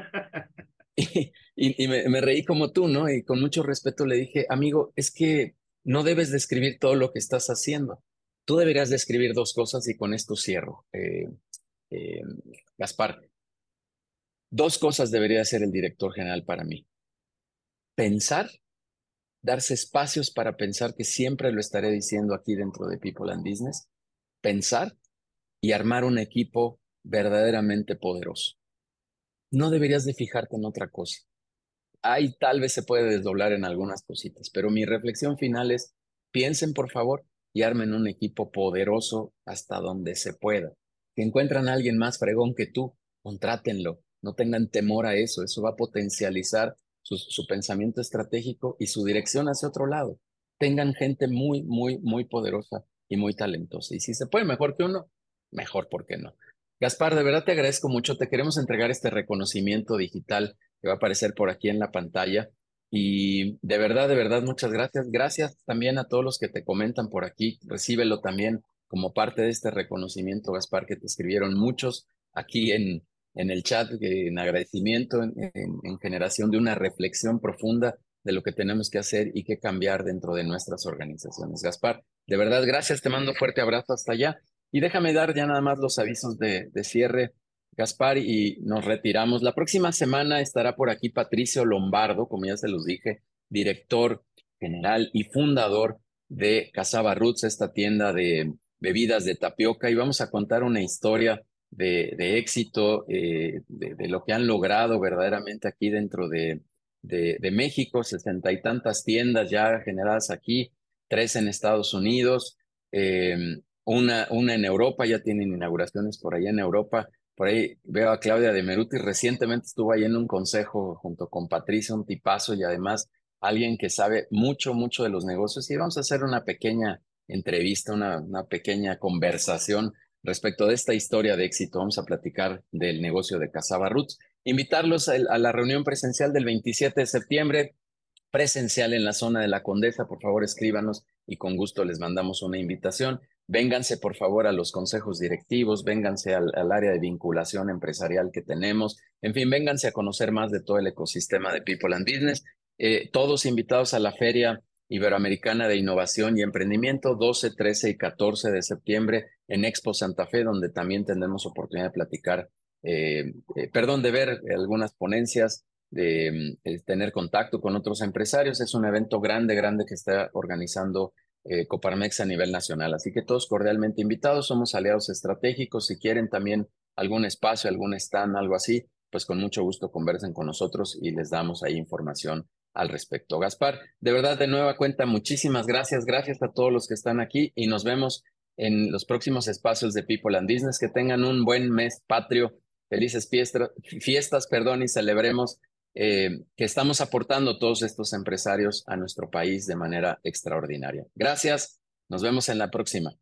Speaker 1: y, me, reí como tú, ¿no? Y con mucho respeto le dije, amigo, es que no debes describir todo lo que estás haciendo. Tú deberías describir dos cosas y con esto cierro. Eh, eh, Gaspar, dos cosas debería hacer el director general para mí. Pensar darse espacios para pensar, que siempre lo estaré diciendo aquí dentro de People and Business, pensar y armar un equipo verdaderamente poderoso. No deberías de fijarte en otra cosa. Ahí tal vez se puede desdoblar en algunas cositas, pero mi reflexión final es, piensen por favor y armen un equipo poderoso hasta donde se pueda. Si encuentran a alguien más fregón que tú, contrátenlo. No tengan temor a eso, eso va a potencializar su, pensamiento estratégico y su dirección hacia otro lado. Tengan gente muy, muy, muy poderosa y muy talentosa. Y si se puede mejor que uno, mejor, ¿por qué no? Gaspar, de verdad te agradezco mucho. Te queremos entregar este reconocimiento digital que va a aparecer por aquí en la pantalla. Y de verdad, de verdad, muchas gracias. Gracias también a todos los que te comentan por aquí. Recíbelo también como parte de este reconocimiento, Gaspar, que te escribieron muchos aquí en, en el chat en agradecimiento, en, generación de una reflexión profunda de lo que tenemos que hacer y qué cambiar dentro de nuestras organizaciones. Gaspar, de verdad, gracias, te mando fuerte abrazo hasta allá. Y déjame dar ya nada más los avisos de, de cierre, Gaspar, y nos retiramos. La próxima semana estará por aquí Patricio Lombardo, como ya se los dije, director general y fundador de Casaba Roots, esta tienda de bebidas de tapioca, y vamos a contar una historia de, éxito, eh, de, lo que han logrado verdaderamente aquí dentro de, de, México, sesenta y tantas tiendas ya generadas aquí, tres en Estados Unidos, em, una, una en Europa, ya tienen inauguraciones por allá en Europa. Por ahí veo a Claudia de Meruti, recientemente estuvo ahí en un consejo junto con Patricia, un tipazo y además alguien que sabe mucho, mucho de los negocios. Y vamos a hacer una pequeña entrevista, una, una pequeña conversación respecto de esta historia de éxito. Vamos a platicar del negocio de Casaba Roots. Invitarlos a, la reunión presencial del 27 de septiembre, presencial en la zona de la Condesa. Por favor, escríbanos y con gusto les mandamos una invitación. Vénganse, por favor, a los consejos directivos, vénganse al, área de vinculación empresarial que tenemos. En fin, vénganse a conocer más de todo el ecosistema de People and Business. Eh, todos invitados a la feria Iberoamericana de Innovación y Emprendimiento, 12, 13 y 14 de septiembre en Expo Santa Fe, donde también tendremos oportunidad de platicar, eh, eh, perdón, de ver algunas ponencias, de, mm, tener contacto con otros empresarios. Es un evento grande, grande que está organizando eh, Coparmex a nivel nacional. Así que todos cordialmente invitados, somos aliados estratégicos. Si quieren también algún espacio, algún stand, algo así, pues con mucho gusto conversen con nosotros y les damos ahí información al respecto. Gaspar, de verdad, de nueva cuenta, muchísimas gracias. Gracias a todos los que están aquí y nos vemos en los próximos espacios de People and Business. Que tengan un buen mes patrio, felices fiestas, fiestas perdón, y celebremos eh, que estamos aportando todos estos empresarios a nuestro país de manera extraordinaria. Gracias, nos vemos en la próxima.